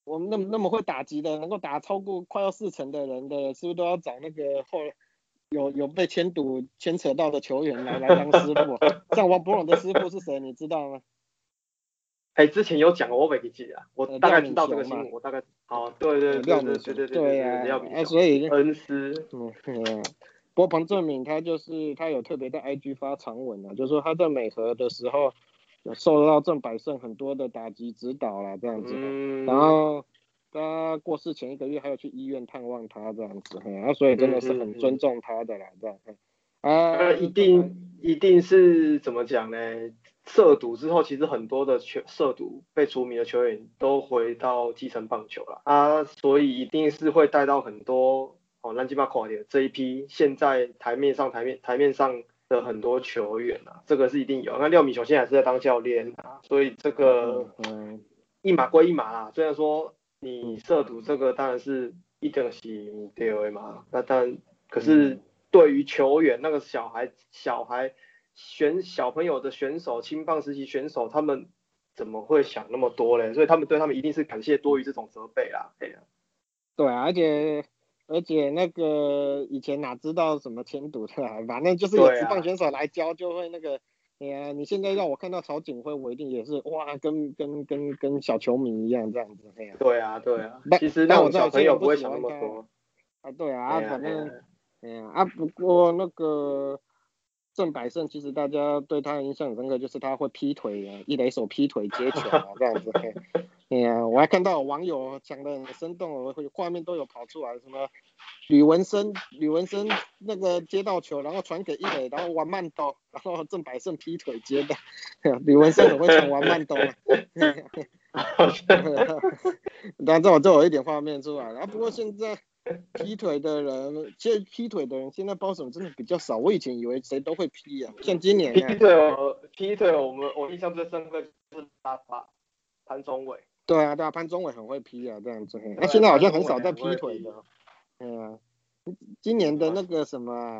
[SPEAKER 3] 我们那么那么会打击的，能够打超过快要四成的人的，是不是都要找那个后有有被牵赌牵扯到的球员来来当师傅？像王博龙的师傅是谁？你知道吗？
[SPEAKER 4] 哎，之前有讲过，我没记啊，我大概知道这个新闻，我大概哦，对对对对对对对
[SPEAKER 3] 呀，
[SPEAKER 4] 啊，
[SPEAKER 3] 所以
[SPEAKER 4] 恩师，
[SPEAKER 3] 嗯，不过彭正敏他就是他有特别在 IG 发长文啊，就是说他在美和的时候。受到郑百胜很多的打击指导啦，这样子，然后他过世前一个月还有去医院探望他这样子，啊，所以真的是很尊重他的啦，这样，
[SPEAKER 4] 啊，一定一定是怎么讲呢？涉赌之后，其实很多的球涉赌被除名的球员都回到基层棒球了啊，所以一定是会带到很多哦乱七八糟的这一批现在台面上台面台面上。的很多球员啊，这个是一定有。那廖米雄现在还是在当教练啊，所以这个嗯一码归一码啦。虽然说你涉赌这个当然是一定是对嘛，那但可是对于球员那个小孩小孩选小朋友的选手青棒时期选手，他们怎么会想那么多嘞？所以他们对他们一定是感谢多于这种责备啦。对啊，
[SPEAKER 3] 对啊，而且。而且那个以前哪知道什么签赌的，反正就是有职棒选手来教就会那个，哎呀，你现在让我看到曹景辉，我一定也是哇，跟跟跟跟小球迷一样这样子，哎呀。
[SPEAKER 4] 对啊，对啊。其实那种小朋友不会想那么多。
[SPEAKER 3] 啊，对啊，反正，哎呀，啊，不过那个。郑百胜其实大家对他的印象很深刻，就是他会劈腿啊，一垒手劈腿接球啊这样子。哎呀，我还看到网友讲的很生动，我画面都有跑出来，什么吕文生，吕文生那个接到球，然后传给一垒，然后玩慢刀，然后郑百胜劈腿接的。吕文生很会传玩慢刀啊。然后这我就有一点画面出来，然后不过现在。劈腿的人，其实劈腿的人现在包什么真的比较少。我以前以为谁都会劈啊，像今年
[SPEAKER 4] 劈腿哦，劈腿，我们我印象最深刻就是他吧潘宗伟。
[SPEAKER 3] 对啊，对啊，潘宗伟很会劈啊，这样子。那现在好像很少在劈腿的。嗯啊，今年的那个什么，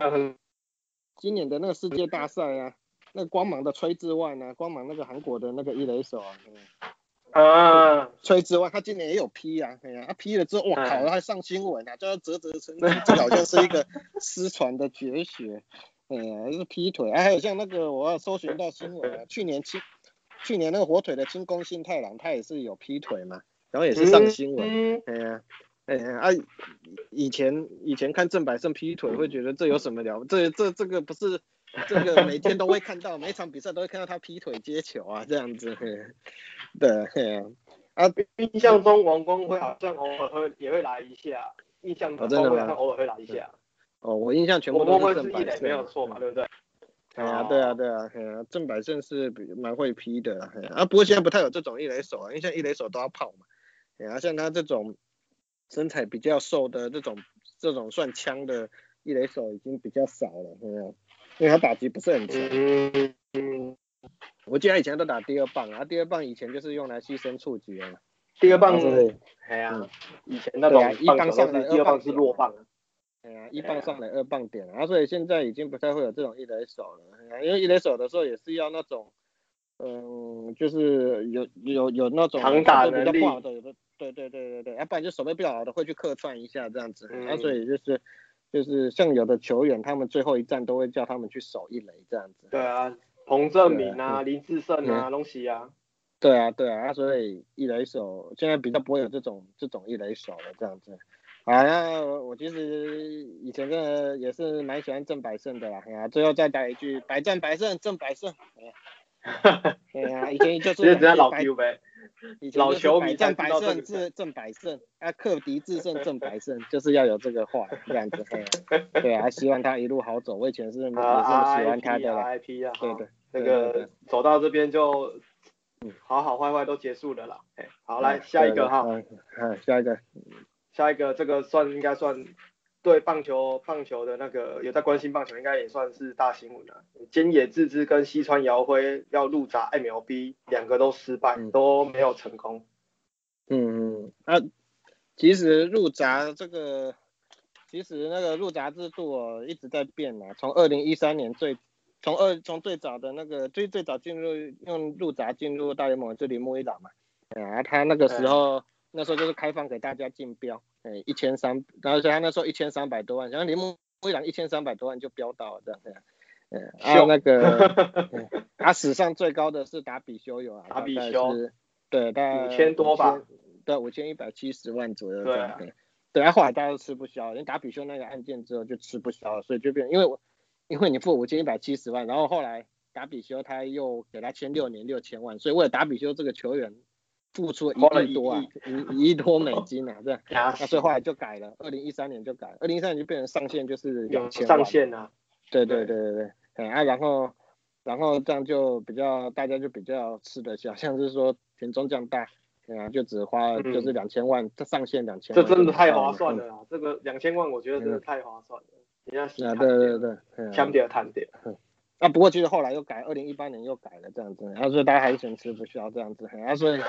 [SPEAKER 3] 今年的那个世界大赛啊，那光芒的崔志万啊，光芒那个韩国的那个一垒手啊。
[SPEAKER 4] 啊，
[SPEAKER 3] 崔之外，他今年也有批啊，哎呀，他批了之后，哇靠，他还上新闻啊，叫他啧啧称奇，这好像是一个失传的绝学，哎呀，就是劈腿，啊，还有像那个我要搜寻到新闻啊，去年青，去年那个火腿的清宫信太郎，他也是有劈腿嘛，然后也是上新闻，哎呀，哎呀，啊，以前以前看郑百胜劈腿，会觉得这有什么了，这这这个不是。这个每天都会看到，每场比赛都会看到他劈腿接球啊，这样子。对，
[SPEAKER 4] 啊，印象中王光辉好像偶尔会也会来一下，印象中好像偶尔会来一下。
[SPEAKER 3] 哦，我印象全部都是正百胜，
[SPEAKER 4] 没有错嘛，对不对？
[SPEAKER 3] 对啊，对啊，对啊，郑百胜是蛮会劈的啊。不过现在不太有这种一垒手啊，因为现在一垒手都要跑嘛。啊，像他这种身材比较瘦的这种这种算枪的一垒手已经比较少了，嗯。因为他打击不是很强，嗯，我记得以前都打第二棒啊，第二棒以前就是用来牺牲触击的，
[SPEAKER 4] 第二棒是，哎呀，以前那种
[SPEAKER 3] 一棒上来，
[SPEAKER 4] 二棒是弱棒，
[SPEAKER 3] 哎呀，一棒上来二棒点啊，所以现在已经不太会有这种一垒手了，因为一垒手的时候也是要那种，嗯，就是有有有那种
[SPEAKER 4] 长打能力，
[SPEAKER 3] 对对对对对对，要不然就手背比较好的会去客串一下这样子，啊，所以就是。就是像有的球员，他们最后一站都会叫他们去守一垒这样子。
[SPEAKER 4] 对啊，彭正明啊，林志胜啊，东西啊。
[SPEAKER 3] 对啊，对啊，所以一垒手现在比较不会有这种这种一垒手了这样子。啊，那我其实以前真的也是蛮喜欢郑百胜的啦，哎呀，最后再打一句百战百胜，郑百胜，哎呀，对 呀，以前就是
[SPEAKER 4] 老 Q 呗，
[SPEAKER 3] 以前就是百战百胜郑郑百胜，啊，克敌制胜正百胜，就是要有这个话这样子，对啊，希望他一路好走，我以前是也是喜欢他的
[SPEAKER 4] ，IP 啊，
[SPEAKER 3] 对对，
[SPEAKER 4] 那个走到这边就。嗯，好好坏坏都结束了啦。哎，好，来下一个哈。
[SPEAKER 3] 嗯，下一个，
[SPEAKER 4] 下一个这个算应该算对棒球棒球的那个有在关心棒球，应该也算是大新闻了。菅野智之跟西川遥辉要入闸 MLB，两个都失败，都没有成功。
[SPEAKER 3] 嗯嗯，那其实入闸这个，其实那个入闸制度哦一直在变啊，从二零一三年最。从二从最早的那个最最早进入用入闸进入大联盟就铃木一朗嘛，啊他那个时候那时候就是开放给大家竞标，哎一千三，然后他那时候一千三百多万，然后铃木一朗一千三百多万就标到了这样，嗯，还有那个他 史上最高的是达比修有啊，
[SPEAKER 4] 达比修，
[SPEAKER 3] 对，大概
[SPEAKER 4] 五千多吧，
[SPEAKER 3] 对，五千一百七十万左右，对，对，他后来大家都吃不消，因为达比修那个案件之后就吃不消了，所以就变，因为我。因为你付五千一百七十万，然后后来达比修他又给他签六年六千万，所以为了达比修这个球员付出一亿多啊，一 一亿多美金啊，这样，那所以后来就改了，二零一三年就改，二零一三年就变成上限就是两千
[SPEAKER 4] 上限啊，
[SPEAKER 3] 对对对。对对，哎啊，然后然后这样就比较大家就比较吃得消，像是说田中将大，对啊，就只花就是两千万，这上限两千，
[SPEAKER 4] 这真的太划算了啊，这个两千万我觉得真的太划算了。啊，
[SPEAKER 3] 对对对，
[SPEAKER 4] 强点谈点。
[SPEAKER 3] 啊，不过其实后来又改，二零一八年又改了这样子，然后所以大家还是嫌吃不需要这样子，啊，所以，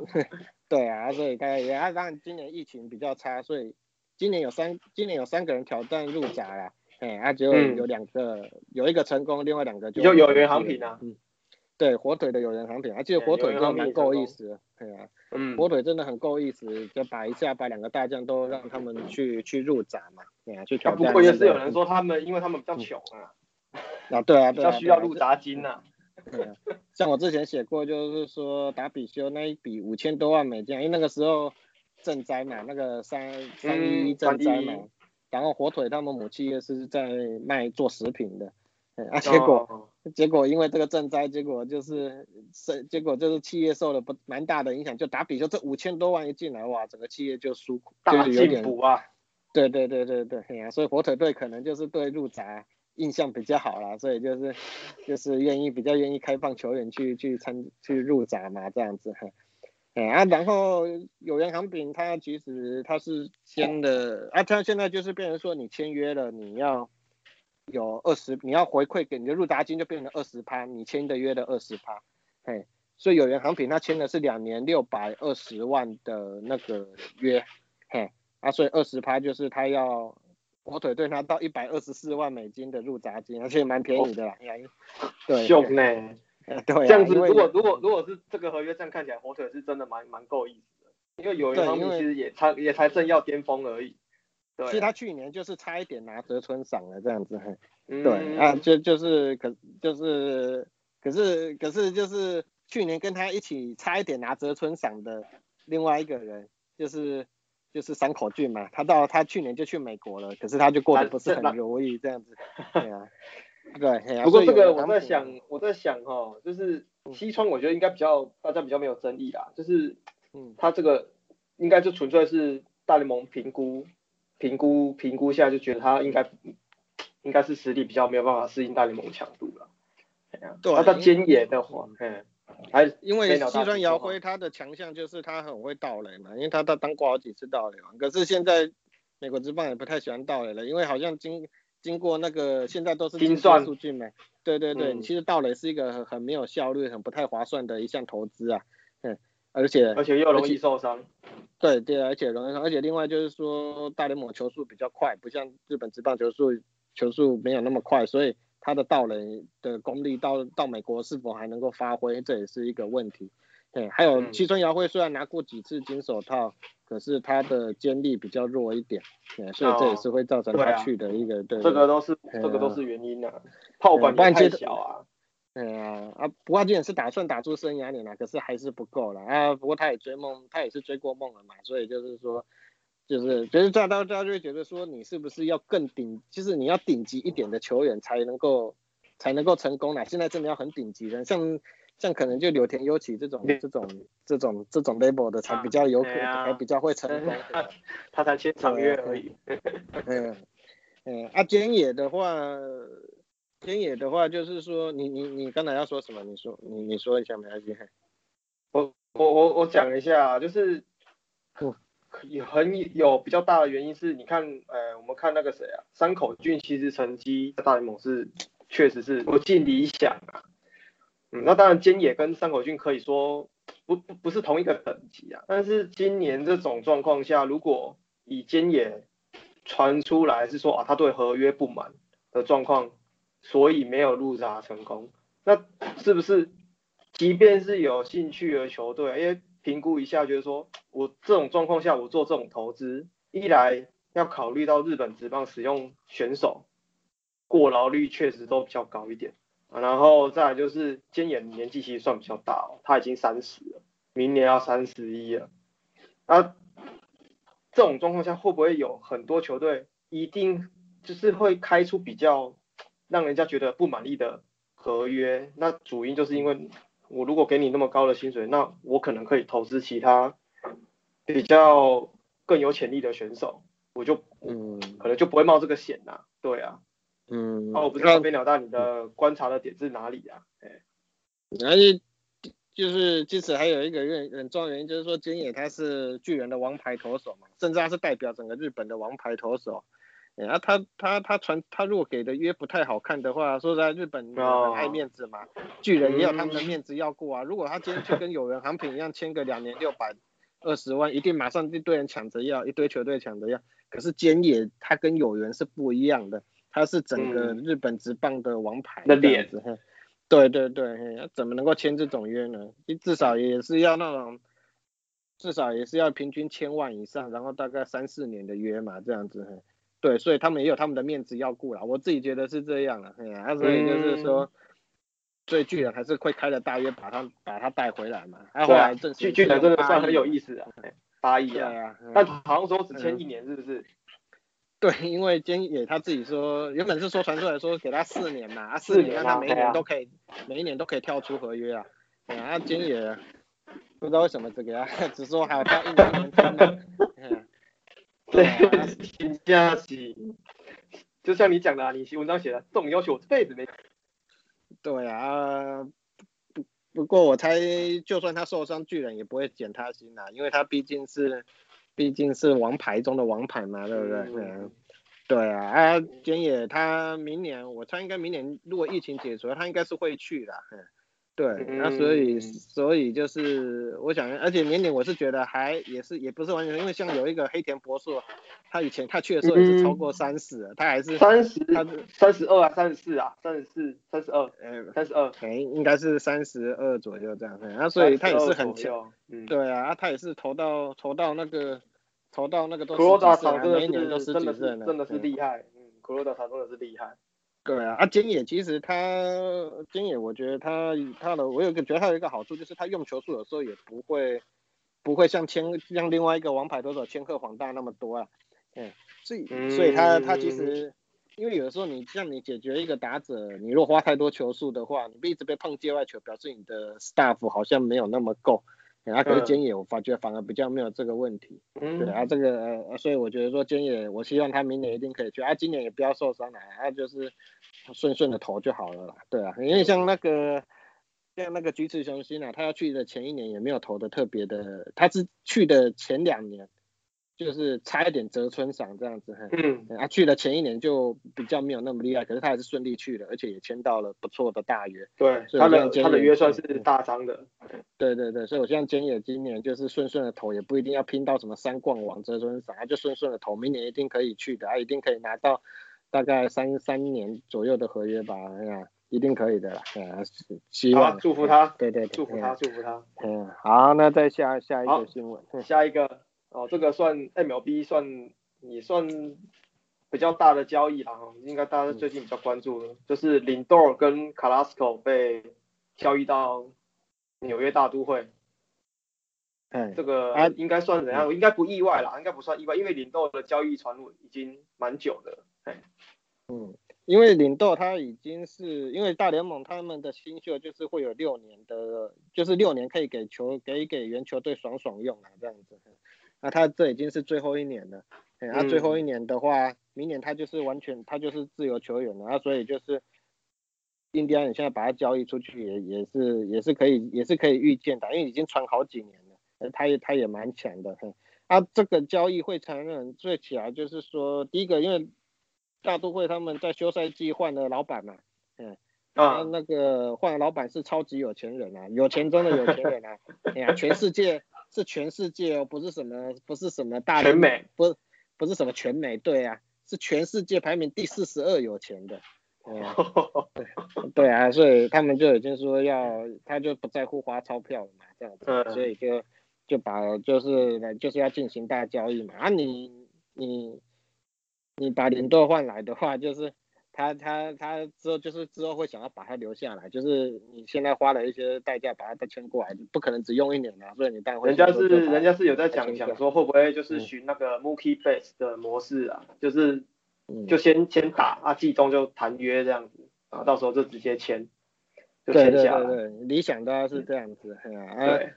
[SPEAKER 3] 对啊，所以大家也啊，当然今年疫情比较差，所以今年有三，今年有三个人挑战入闸了，哎，啊，只有有两个，有一个成功，另外两个就
[SPEAKER 4] 有有人航品啊，嗯。
[SPEAKER 3] 对火腿的有人航品，而且火腿真的蛮够意思，对啊，嗯，火腿真的很够意思，就把一下把两个大将都让他们去去入闸嘛，对啊，去挑战。
[SPEAKER 4] 不过也是有人说他们，因为他们比较穷啊，
[SPEAKER 3] 啊对啊，
[SPEAKER 4] 比较需要入闸金呐。
[SPEAKER 3] 对啊，像我之前写过，就是说达比修那一笔五千多万美金，因为那个时候赈灾嘛，那个三三一赈灾嘛，然后火腿他们母企业是在卖做食品的。啊，结果结果因为这个赈灾，结果就是是结果就是企业受了不蛮大的影响，就打比修这五千多万一进来，哇，整个企业就输，
[SPEAKER 4] 大进步啊！
[SPEAKER 3] 对对对对对，所以火腿队可能就是对入闸印象比较好啦，所以就是就是愿意比较愿意开放球员去去参去入闸嘛，这样子，哎啊，然后有人航饼他其实他是签的啊，他现在就是变成说你签约了，你要。有二十，你要回馈给你的入闸金就变成二十趴，你签的约的二十趴，嘿，所以有人航品他签的是两年六百二十万的那个约，嘿，啊，所以二十趴就是他要火腿队拿到一百二十四万美金的入闸金，而且蛮便宜的啦，对，
[SPEAKER 4] 凶呢，
[SPEAKER 3] 对，
[SPEAKER 4] 这样子如果如果如果是这个合约这样看起来，火腿是真的蛮蛮够意思的，因为有一方面其实也才也才正要巅峰而已。
[SPEAKER 3] 对其实他去年就是差一点拿泽村赏了这样子，对啊，就就是可就是可是可是就是去年跟他一起差一点拿泽村赏的另外一个人，就是就是山口俊嘛，他到他去年就去美国了，可是他就过得不是很如意这样子，对啊，对，
[SPEAKER 4] 不过这个我在想我在想哈，就是西川我觉得应该比较大家比较没有争议啦，就是嗯他这个应该就纯粹是大联盟评估。评估评估下就觉得他应该应该是实力比较没有办法适应大联盟强度了。对啊，他尖野的话，嗯，还
[SPEAKER 3] 因为西川遥辉他的强项就是他很会盗垒嘛，因为他他当过好几次盗垒嘛。可是现在美国职棒也不太喜欢盗垒了，因为好像经经过那个现在都是
[SPEAKER 4] 精算
[SPEAKER 3] 数据嘛。对对对，其实盗垒是一个很很没有效率、很不太划算的一项投资啊。嗯，而且
[SPEAKER 4] 而且又容易受伤。
[SPEAKER 3] 对对，而且容易，而且另外就是说，大联盟球速比较快，不像日本职棒球速球速没有那么快，所以他的盗垒的功力到到美国是否还能够发挥，这也是一个问题。对，还有七村遥辉虽然拿过几次金手套，可是他的肩力比较弱一点，对所以这也是会造成他去的一个对。
[SPEAKER 4] 这个都是这个都是原因啊，炮管太小啊。
[SPEAKER 3] 对啊啊，不过今年是打算打出生涯年了，可是还是不够了啊。不过他也追梦，他也是追过梦了嘛，所以就是说，就是就是大大家就会觉得说你是不是要更顶，就是你要顶级一点的球员才能够才能够成功啦。现在真的要很顶级的，像像可能就柳田优起这种这种这种这种 level 的才比较有可
[SPEAKER 4] 能啊
[SPEAKER 3] 才比较会成功。
[SPEAKER 4] 他才签长约而已。
[SPEAKER 3] 嗯嗯，啊，菅野的话，菅野的话就是说，你你你刚才要说什么？你说你你说一下没关系。
[SPEAKER 4] 我我我我讲一下，就是
[SPEAKER 3] 嗯
[SPEAKER 4] 有很有比较大的原因是，你看，呃，我们看那个谁啊，山口俊其实成绩在大联盟是确实是不尽理想啊。嗯，那当然菅野跟山口俊可以说不不不是同一个等级啊，但是今年这种状况下，如果以菅野传出来是说啊他对合约不满的状况，所以没有入闸成功，那是不是即便是有兴趣的球队，因为评估一下，觉得说我这种状况下我做这种投资，一来要考虑到日本职棒使用选手过劳率确实都比较高一点，啊然后再来就是菅野年纪其实算比较大哦，他已经三十了，明年要三十一了，啊，这种状况下会不会有很多球队一定就是会开出比较让人家觉得不满意的合约？那主因就是因为我如果给你那么高的薪水，那我可能可以投资其他比较更有潜力的选手，我就
[SPEAKER 3] 嗯
[SPEAKER 4] 可能就不会冒这个险呐、对啊，
[SPEAKER 3] 嗯，
[SPEAKER 4] 啊，我不知道飞鸟大你的观察的点是哪里啊？哎，
[SPEAKER 3] 而且就是其实还有一个原很重要的原因，就是说菅野他是巨人的王牌投手嘛，甚至他是代表整个日本的王牌投手。然后他他他传他如果给的约不太好看的话，说实在日本人
[SPEAKER 4] 哦
[SPEAKER 3] 很爱面子嘛，巨人也有他们的面子要过啊。如果他今天去跟友人航品一样签个两年六百二十万，一定马上一堆人抢着要，一堆球队抢着要。可是菅野他跟友人是不一样的，他是整个日本职棒的王牌
[SPEAKER 4] 的
[SPEAKER 3] 这样子。嘿对对对，怎么能够签这种约呢？至少也是要那种，至少也是要平均千万以上，然后大概三四年的约嘛，这样子。嘿对，所以他们也有他们的面子要顾了。我自己觉得是这样了，哎呀、啊，所以就是说，所以巨人还是会开了大约把他把他带回来嘛。啊，后
[SPEAKER 4] 对啊
[SPEAKER 3] 来正，式
[SPEAKER 4] 巨巨人真的算很有。意思啊，哎八亿啊，但好像说只签一年，是不是？
[SPEAKER 3] 对，因为菅野他自己说，原本是说传出来说给他四年嘛，啊
[SPEAKER 4] 四
[SPEAKER 3] 四年，
[SPEAKER 4] 年啊
[SPEAKER 3] 那他每一年都可以，每一年都可以跳出合约啊。对啊，啊菅野不知道为什么只给他，只说还有他一年一年签的。嗯
[SPEAKER 4] 对
[SPEAKER 3] 对啊，
[SPEAKER 4] 评价起，就像你讲的、啊，你文章写的这种要求，我这辈子没。
[SPEAKER 3] 对啊，不不过我猜，就算他受伤，巨人也不会减他薪啊，因为他毕竟是毕竟是王牌中的王牌嘛，对不对？对啊，啊，菅野他明年，我猜应该明年如果疫情解除，他应该是会去的。嗯，对，那所以
[SPEAKER 4] 嗯
[SPEAKER 3] 所以就是我想，而且年龄我是觉得还也是也不是完全，因为像有一个黑田博硕，他以前他去的时候也是超过三十，他还是
[SPEAKER 4] 三十三十二啊，三十四啊，三十四、三十二、
[SPEAKER 3] 呃，
[SPEAKER 4] 三十二，
[SPEAKER 3] 可能应该是三十二左右这样，嗯那所以他也是很强。
[SPEAKER 4] 嗯，
[SPEAKER 3] 对啊，啊他也是投到投到那个投到那个都每一年都十几岁
[SPEAKER 4] 真的是
[SPEAKER 3] 嗯
[SPEAKER 4] 厉害，嗯，库洛达场真的是厉害。
[SPEAKER 3] 对啊，啊菅野其实他菅野，我觉得他他的我有一个觉得他有一个好处就是他用球数有时候也不会不会像千像另外一个王牌投手千鹤黄大那么多啊，嗯，所以所以他他其实因为有的时候你像你解决一个打者，你如果花太多球数的话，你一直被碰界外球，表示你的 staff 好像没有那么够。啊，可是
[SPEAKER 4] 嗯
[SPEAKER 3] 菅野我发觉反而比较没有这个问题。对
[SPEAKER 4] 嗯，
[SPEAKER 3] 啊，这个呃，所以我觉得说菅野，我希望他明年一定可以去啊，今年也不要受伤了，啊就是顺顺的投就好了啦。对啊，因为像那个像那个菊池雄心啊，他要去的前一年也没有投的特别的，他是去的前两年就是差一点折春赏这样子，嘿
[SPEAKER 4] 嗯，
[SPEAKER 3] 对啊，去的前一年就比较没有那么厉害，可是他还是顺利去了，而且也签到了不错的大约。
[SPEAKER 4] 对，
[SPEAKER 3] 所以
[SPEAKER 4] 他的他的约算是
[SPEAKER 3] 嗯
[SPEAKER 4] 大张的。
[SPEAKER 3] 对对对，所以我现在菅野今年就是顺顺的投，也不一定要拼到什么三冠王、折春赏，他就顺顺的投，明年一定可以去的，他一定可以拿到大概三三年左右的合约吧，哎呀，一定可以的啦，哎呀，是希望，
[SPEAKER 4] 祝福他，
[SPEAKER 3] 对对对，
[SPEAKER 4] 祝福他，祝福他。
[SPEAKER 3] 嗯，好，那再下下一个新闻，嗯
[SPEAKER 4] 下一个哦，这个算 MLB 算也算比较大的交易啦，哈，应该大家最近比较关注的，就是林多尔跟卡拉斯科被交易到纽约大都会。
[SPEAKER 3] 哎，
[SPEAKER 4] 这个
[SPEAKER 3] 啊
[SPEAKER 4] 应该算怎样？应该不意外啦，应该不算意外，因为领豆的交易传闻已经蛮久的
[SPEAKER 3] 嗯，因为领豆他已经是因为大联盟他们的新秀就是会有六年的，就是六年可以给球给给原球队爽爽用啊这样子。那他这已经是最后一年了，哎，那、最后一年的话，明年他就是完全他就是自由球员了，那所以就是印第安人现在把他交易出去也也是也是可以也是可以预见的，因为已经传好几年了，呃他也他也蛮强的，嘿。啊，这个交易会承认，最起来就是说，第一个因为大都会他们在休赛季换了老板嘛，嗯，
[SPEAKER 4] 啊，
[SPEAKER 3] 那个换了老板是超级有钱人啊，有钱中的有钱人啊，哎呀，全世界是全世界哦，不是什么不是什么大
[SPEAKER 4] 全美，
[SPEAKER 3] 不不是什么全美，对啊，是全世界排名第四十二有钱的，哎呀，对啊，所以他们就已经说要，他就不在乎花钞票了嘛，这样子，
[SPEAKER 4] 嗯
[SPEAKER 3] 所以就就把就是就是要进行大交易嘛，啊你你你把零豆换来的话，就是他他他之后就是之后会想要把他留下来，就是你现在花了一些代价把他再签过来，不可能只用一年啊，所以你当然会
[SPEAKER 4] 人家是人家是有在讲
[SPEAKER 3] 签
[SPEAKER 4] 想说会不会就是
[SPEAKER 3] 嗯。
[SPEAKER 4] 循那个 Mookie Base 的模式啊，就是
[SPEAKER 3] 嗯。
[SPEAKER 4] 就先先打啊，季中就谈约这样子，然后到时候就直接签，就
[SPEAKER 3] 对对
[SPEAKER 4] 签下来。
[SPEAKER 3] 对对，理想当然是这样子，嗯、啊，
[SPEAKER 4] 对，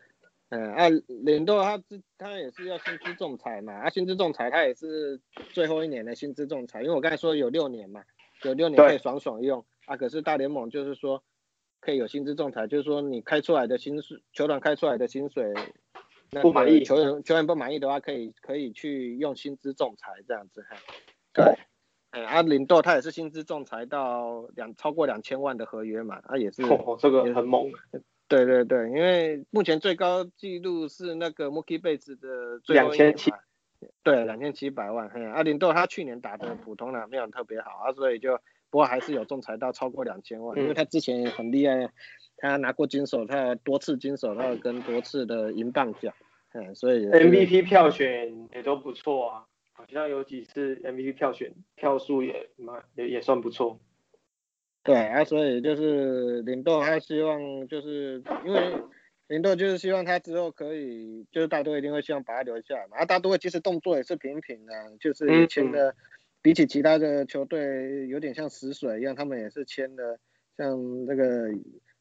[SPEAKER 3] 嗯，啊，领豆他自他也是要薪资仲裁嘛，啊，薪资仲裁他也是最后一年的薪资仲裁，因为我刚才说有六年嘛，有六年可以爽爽用啊，可是大联盟就是说可以有薪资仲裁，就是说你开出来的薪水，球团开出来的薪水，那
[SPEAKER 4] 不满意
[SPEAKER 3] 球员球员不满意的话，可以可以去用薪资仲裁这样子，哈
[SPEAKER 4] 对，
[SPEAKER 3] 嗯，啊，林豆他也是薪资仲裁到两超过两千万的合约嘛，啊也是。
[SPEAKER 4] 哦，这个很猛。
[SPEAKER 3] 对对对，因为目前最高纪录是那个 Mookie Betts 的最后一年
[SPEAKER 4] 2700
[SPEAKER 3] 嘛，对，两千七百万。嘿，阿林豆他去年打的普通的没有特别好啊，所以就不过还是有仲裁到超过两千万，
[SPEAKER 4] 嗯
[SPEAKER 3] 因为他之前也很厉害，他拿过金手套，多次金手套跟多次的银棒奖，嗯，所以
[SPEAKER 4] MVP 票选也都不错啊，好像有几次 MVP 票选票数也蛮也也算不错。
[SPEAKER 3] 对啊，所以就是林豆他希望就是因为林豆就是希望他之后可以，就是大都会一定会希望把他留下来嘛。啊，大都会其实动作也是平平的，就是以前的，比起其他的球队有点像死水一样，他们也是签的像那个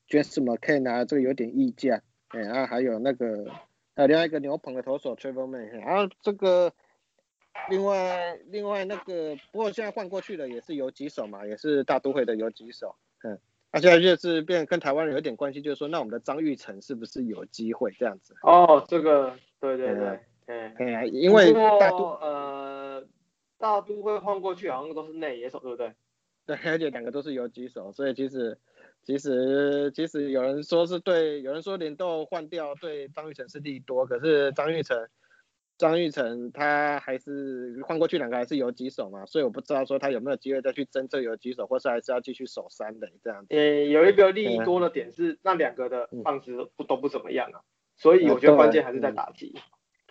[SPEAKER 3] James McCann 啊，这个有点溢价，哎，啊还有那个还有另外一个牛棚的投手 Trevor May，然后这个。另外，另外那个，不过现在换过去的也是有几手嘛，也是大都会的有几手，嗯，那、现在就是变跟台湾人有点关系，就是说，那我们的张玉成是不是有机会这样子？
[SPEAKER 4] 哦，这个对对对，嗯，
[SPEAKER 3] 哎呀，因为大都
[SPEAKER 4] 呃大都会换过去好像都是内野手，对不对？
[SPEAKER 3] 对，而且两个都是游击手，所以其实其实其实有人说是对，有人说连豆换掉对张玉成是利多，可是张玉成。张玉成他还是换过去两个还是游击手嘛，所以我不知道说他有没有机会再去争这个游击手，或是还是要继续守三垒这样子。
[SPEAKER 4] 呃，有一个利益多的点是那两个的棒子都不都不怎么样啊，所以我觉得关键还是在打击，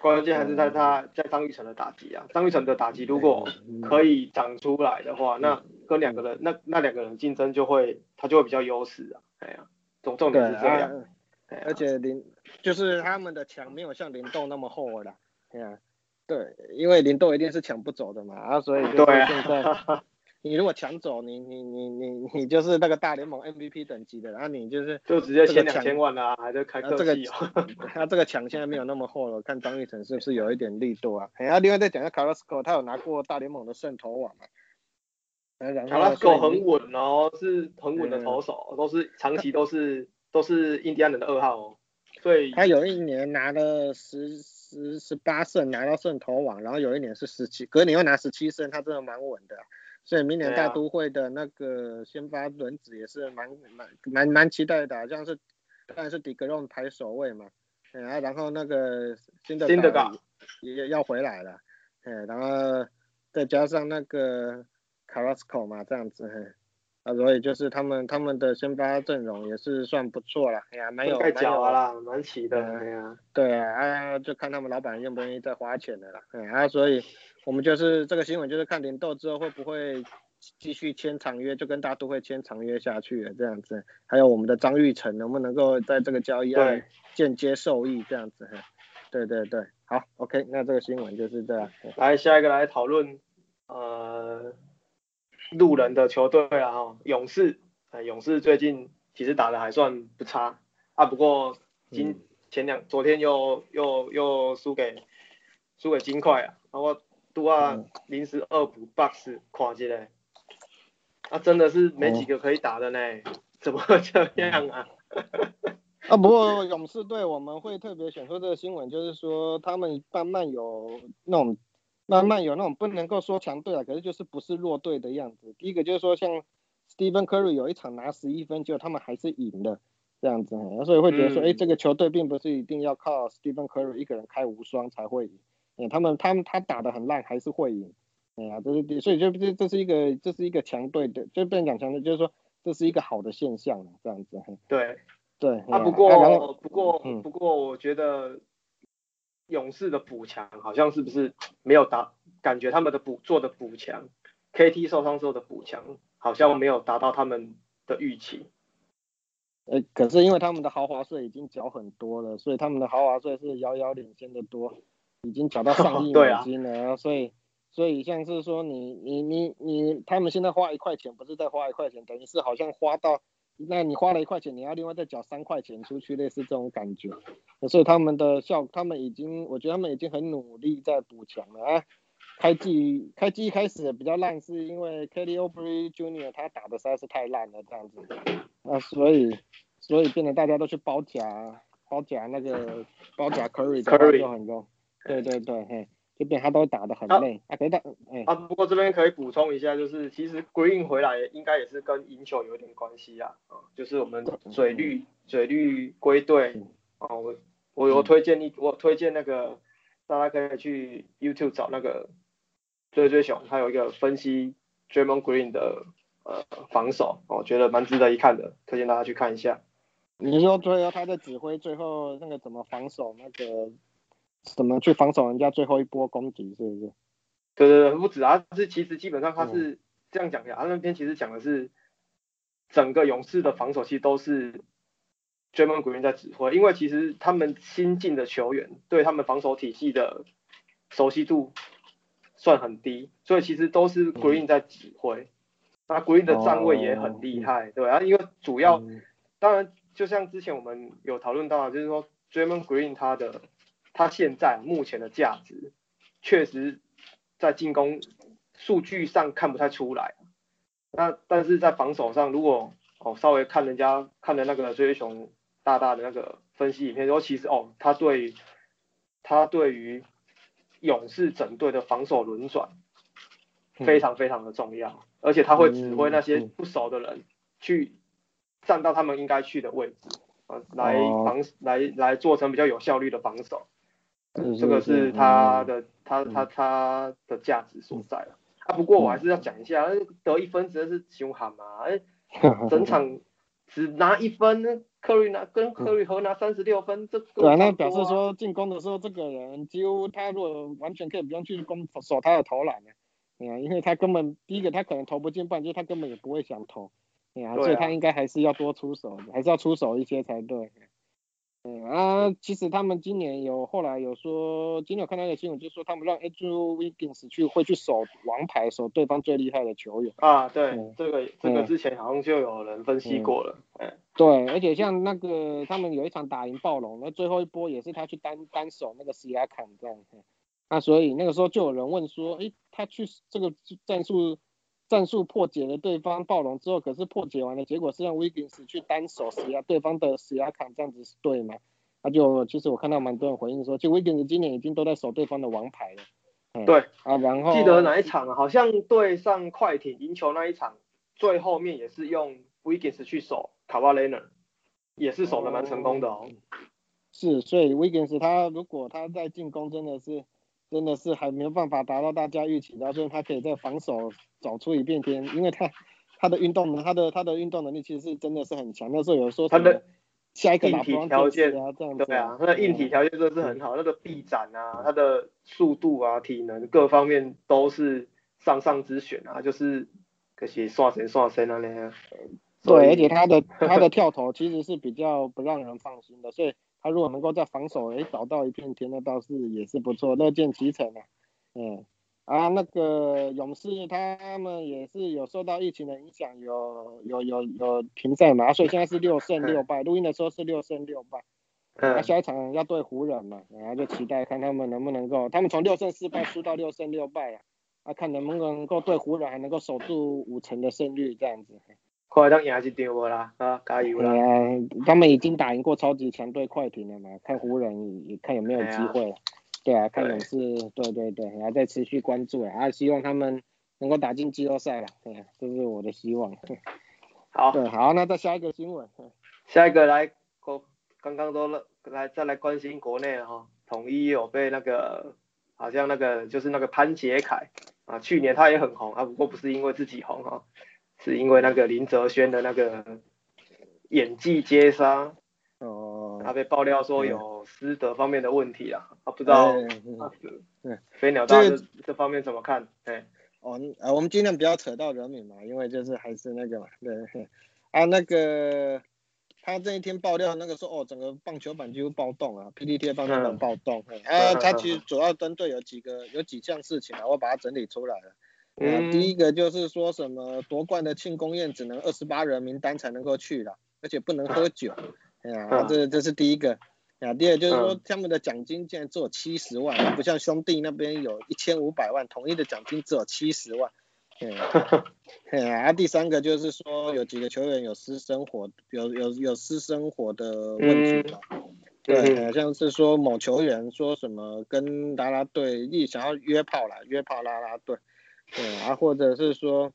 [SPEAKER 4] 关键还是在他在张玉成的打击啊。张玉成的打击如果可以长出来的话，那跟两个人那那两个人竞争就会他就会比较优势啊。哎呀，重重点是这样。
[SPEAKER 3] 啊、而且林就是他们的墙没有像林豆那么厚了。对啊，对，因为林豆一定是抢不走的嘛，啊，所以就是现在，
[SPEAKER 4] 啊、
[SPEAKER 3] 你如果抢走，你你你你你就是那个大联盟 MVP 等级的，然后你就是
[SPEAKER 4] 就直接签两千万啦、啊，还在开客
[SPEAKER 3] 气哦。他这个抢现在没有那么厚了，看张玉成是不是有一点力度啊？然后另外再讲一下卡拉斯科，他有拿过大联盟的胜投网嘛？
[SPEAKER 4] 卡拉斯科很稳哦，是很稳的投手，都是长期都是都是印第安人的二号哦。所以
[SPEAKER 3] 他有一年拿了十十十八胜，拿到胜投网，然后有一年是十七，隔年又拿十七胜，他真的蛮稳的。所以明年大都会的那个先发轮子也是蛮蛮蛮蛮期待的，像是当然是迪格隆排首位嘛，嗯，然后那个新的
[SPEAKER 4] 新的港
[SPEAKER 3] 也要回来了，嗯，然后再加上那个卡拉斯科嘛，这样子，嗯。啊，所以就是他们他们的先发阵容也是算不错了，哎呀，蛮有
[SPEAKER 4] 盖脚啊啦，蛮齐的，哎呀，
[SPEAKER 3] 对啊，啊，就看他们老板愿不愿意再花钱的啦，哎啊，所以我们就是这个新闻就是看林豆之后会不会继续签长约，就跟大都会签长约下去了这样子，还有我们的张玉成能不能够在这个交易案间接受益这样子，对对对，好，OK，那这个新闻就是这样。
[SPEAKER 4] 来下一个来讨论，呃，路人的球队啊，哈，勇士，勇士最近其实打的还算不差。啊，不过今前两昨天又又又输给输给金块啊，然后都要临时二补 box 跨进来，啊，真的是没几个可以打的呢，怎么这样啊？
[SPEAKER 3] 啊，不过勇士队我们会特别选出这个新闻，就是说他们慢慢有那种慢慢有那种不能够说强队啊，可是就是不是弱队的样子。第一个就是说像 Stephen Curry 有一场拿十一分，结果他们还是赢了这样子，所以会觉得说，哎，这个球队并不是一定要靠 Stephen Curry 一个人开无双才会赢，哎，他们他们他打的很烂还是会赢，哎呀，这是所以就这这是一个这是一个强队的，就不能讲强队，就是说这是一个好的现象这样子，
[SPEAKER 4] 对。
[SPEAKER 3] 对，
[SPEAKER 4] 啊不过不过不过我觉得勇士的补强好像是不是没有达，感觉他们的补做的补强，KT 受伤之后的补强好像没有达到他们的预期。
[SPEAKER 3] 呃，可是因为他们的豪华税已经缴很多了，所以他们的豪华税是遥遥领先的多，已经缴到上 亿美金了，所以所以像是说你你你你他们现在花一块钱，不是在花一块钱，等于是好像花到。那你花了一块钱，你要另外再缴三块钱出去，类似这种感觉。所以他们的效，他们已经，我觉得他们已经很努力在补强了啊。开季开季一开始比较烂，是因为 Kelly Oubre Jr. 他打的实在是太烂了这样子。啊所以所以变得大家都去包夹包夹那个包夹 Curry 的很多。对对对，嘿。这边他都打得很累，啊，可以
[SPEAKER 4] 啊，不过这边可以补充一下，就是其实 Green 回来应该也是跟赢球有点关系啊，啊，就是我们嘴绿嘴绿归队，哦，我我我推荐你，我推荐那个大家可以去 YouTube 找那个追追熊，他有一个分析 Draymond Green 的呃防守，我觉得蛮值得一看的，推荐大家去看一下。
[SPEAKER 3] 你说最后他在指挥最后那个怎么防守那个？怎么去防守人家最后一波攻击，是不是？
[SPEAKER 4] 对对对，不止啊，是其实基本上他是这样讲的，他那边其实讲的是整个勇士的防守其实都是 Draymond Green 在指挥，因为其实他们新进的球员对他们防守体系的熟悉度算很低，所以其实都是 Green 在指挥。那 Green 的站位也很厉害，对啊，因为主要当然就像之前我们有讨论到，就是说 Draymond Green 他的他现在目前的价值，确实在进攻数据上看不太出来，那但是在防守上，如果哦稍微看人家看的那个追熊大大的那个分析影片，说其实哦他对他对于勇士整队的防守轮转非常非常的重要，而且他会指挥那些不熟的人去站到他们应该去的位置啊，来防来来做成比较有效率的防守。这个是他的，他他他的价值所在了啊。不过我还是要讲一下，得一分真的是凶悍嘛！哎，整场只拿一分，科瑞拿跟科瑞合拿三十六分，这
[SPEAKER 3] 对啊，那表示说进攻的时候，这个人几乎他如果完全可以不用去攻守他的投篮的，对啊，因为他根本第一个他可能投不进半，就他根本也不会想投，对啊，所以他应该还是要多出手，还是要出手一些才对。嗯啊，其实他们今年有后来有说，今年有看到一个新闻，就是说他们让 Andrew Wiggins 去会去守王牌，守对方最厉害的球员。
[SPEAKER 4] 啊，对，这个这个之前好像就有人分析过了。嗯，
[SPEAKER 3] 对，而且像那个他们有一场打赢暴龙，那最后一波也是他去单单守那个 c 亚坎这样。那所以那个时候就有人问说，诶，他去这个战术。战术破解了对方暴龙之后，可是破解完了，结果是让 Wiggins 去单手死压对方的死压扛，这样子是对吗？那就其实我看到蛮多人回应说，就 Wiggins 今年已经都在守对方的王牌了。
[SPEAKER 4] 对
[SPEAKER 3] 啊，然后
[SPEAKER 4] 记得哪一场啊？好像对上快艇赢球那一场，最后面也是用 Wiggins 去守卡瓦雷纳也是守的蛮成功的哦。
[SPEAKER 3] 是，所以 Wiggins 他如果他在进攻真的是。真的是还没有办法达到大家预期的，所以他可以在防守走出一片天，因为他他的运动他的他的运动能力其实是真的是很强。那时候有说
[SPEAKER 4] 他的
[SPEAKER 3] 下一个
[SPEAKER 4] 硬体条件啊，这样对啊，他的硬体条件真的是很好，那个臂展啊，他的速度啊，体能各方面都是上上之选啊，就是可惜刷神刷神那样。
[SPEAKER 3] 对，而且他的他的 跳投其实是比较不让人放心的，所以。他如果能够在防守诶找到一片天，那倒是也是不错，乐见其成啊。嗯，啊，那个勇士他们也是有受到疫情的影响，有有有有停赛嘛，所以现在是六胜六败，录音的时候是六胜六败。那下一场要对湖人嘛，然后就期待看他们能不能够，他们从六胜四败输到六胜六败啊，啊，看能不能够对湖人还能够守住五成的胜率这样子。
[SPEAKER 4] 快当赢一场无啦，啊，加油啦！
[SPEAKER 3] 他们已经打赢过超级强队快艇了嘛，看湖人也看有没有机会。对啊，看勇士，对对对，还在持续关注啊，希望他们能够打进季后赛了，对，这是我的希望。
[SPEAKER 4] 好，
[SPEAKER 3] 对，好，那再下一个新闻。
[SPEAKER 4] 下一个来，国刚刚都来再来关心国内哈，统一有被那个，好像那个就是那个潘杰凯啊，去年他也很红啊，不过不是因为自己红哈。是因为那个林哲轩的那个演技接杀，
[SPEAKER 3] 哦，
[SPEAKER 4] 他被爆料说有师德方面的问题啊，他不知道，嗯，飞鸟大这这方面怎么看？哎，
[SPEAKER 3] 哦，呃，我们尽量不要扯到人名嘛，因为就是还是那个嘛，对，啊，那个他这一天爆料那个说，哦，整个棒球板几乎暴动啊，PPT 棒球板暴动，啊，他其实主要针对有几个有几项事情啊，我把它整理出来了。嗯，第一个就是说什么夺冠的庆功宴只能二十八人名单才能够去了，而且不能喝酒。哎呀，这这是第一个。啊，第二就是说他们的奖金竟然只有七十万，不像兄弟那边有一千五百万，统一的奖金只有七十万。哎呀，啊，第三个就是说有几个球员有私生活，有有有私生活的问题嘛。对，好像是说某球员说什么跟啦啦队一想要约炮啦，约炮啦啦队。对啊，或者是说，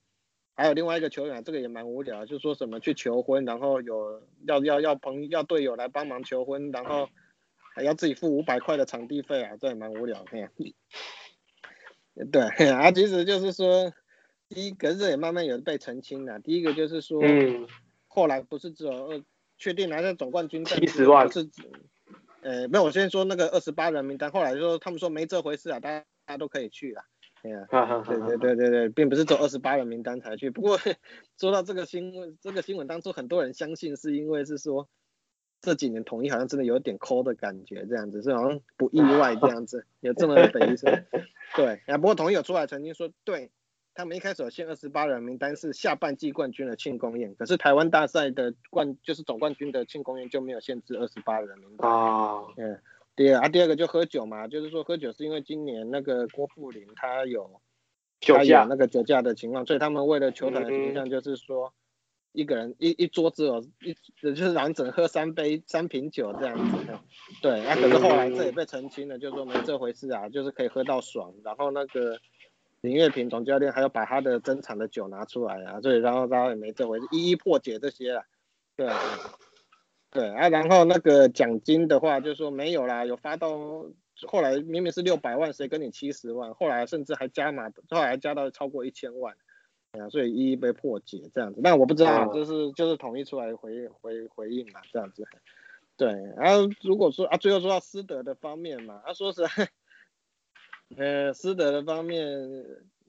[SPEAKER 3] 还有另外一个球员，这个也蛮无聊，就说什么去求婚，然后有要要要朋要队友来帮忙求婚，然后还要自己付五百块的场地费啊，这也蛮无聊。的。对 啊，其实就是说，第一个这也慢慢有被澄清了。第一个就是说，后来不是只有二确定拿下总冠军
[SPEAKER 4] 七十万，
[SPEAKER 3] 是呃，没有，我先说那个二十八人名单，后来说他们说没这回事啊，大家大家都可以去了。对 啊，对对对对对，并不是走二十八人名单才去。不过 说到这个新闻，这个新闻当初很多人相信是因为是说这几年统一好像真的有点抠的感觉，这样子是好像不意外这样子，有这么本意思。对啊，不过统一有出来曾经说，对他们一开始有限二十八人名单是下半季冠军的庆功宴，可是台湾大赛的冠就是总冠军的庆功宴就没有限制二十八人名单啊，嗯。第二啊，第二个就喝酒嘛，就是说喝酒是因为今年那个郭富林他有
[SPEAKER 4] 酒驾
[SPEAKER 3] 那个酒驾的情况，所以他们为了球团的形象，就是说一个人一一桌子哦一就是完整喝三杯三瓶酒这样子。对，啊可是后来这也被澄清了，就是说没这回事啊，就是可以喝到爽。然后那个林月平总教练还要把他的珍藏的酒拿出来啊，所以然后然后也没这回事，一一破解这些啊，对。对啊，然后那个奖金的话，就说没有啦，有发到后来明明是六百万，谁跟你七十万？后来甚至还加码，后来加到超过一千万，啊，所以一一被破解这样子。但我不知道，就是就是统一出来回回回应嘛，这样子。对，然后如果说啊，最后说到师德的方面嘛，他说是，呃，师德的方面，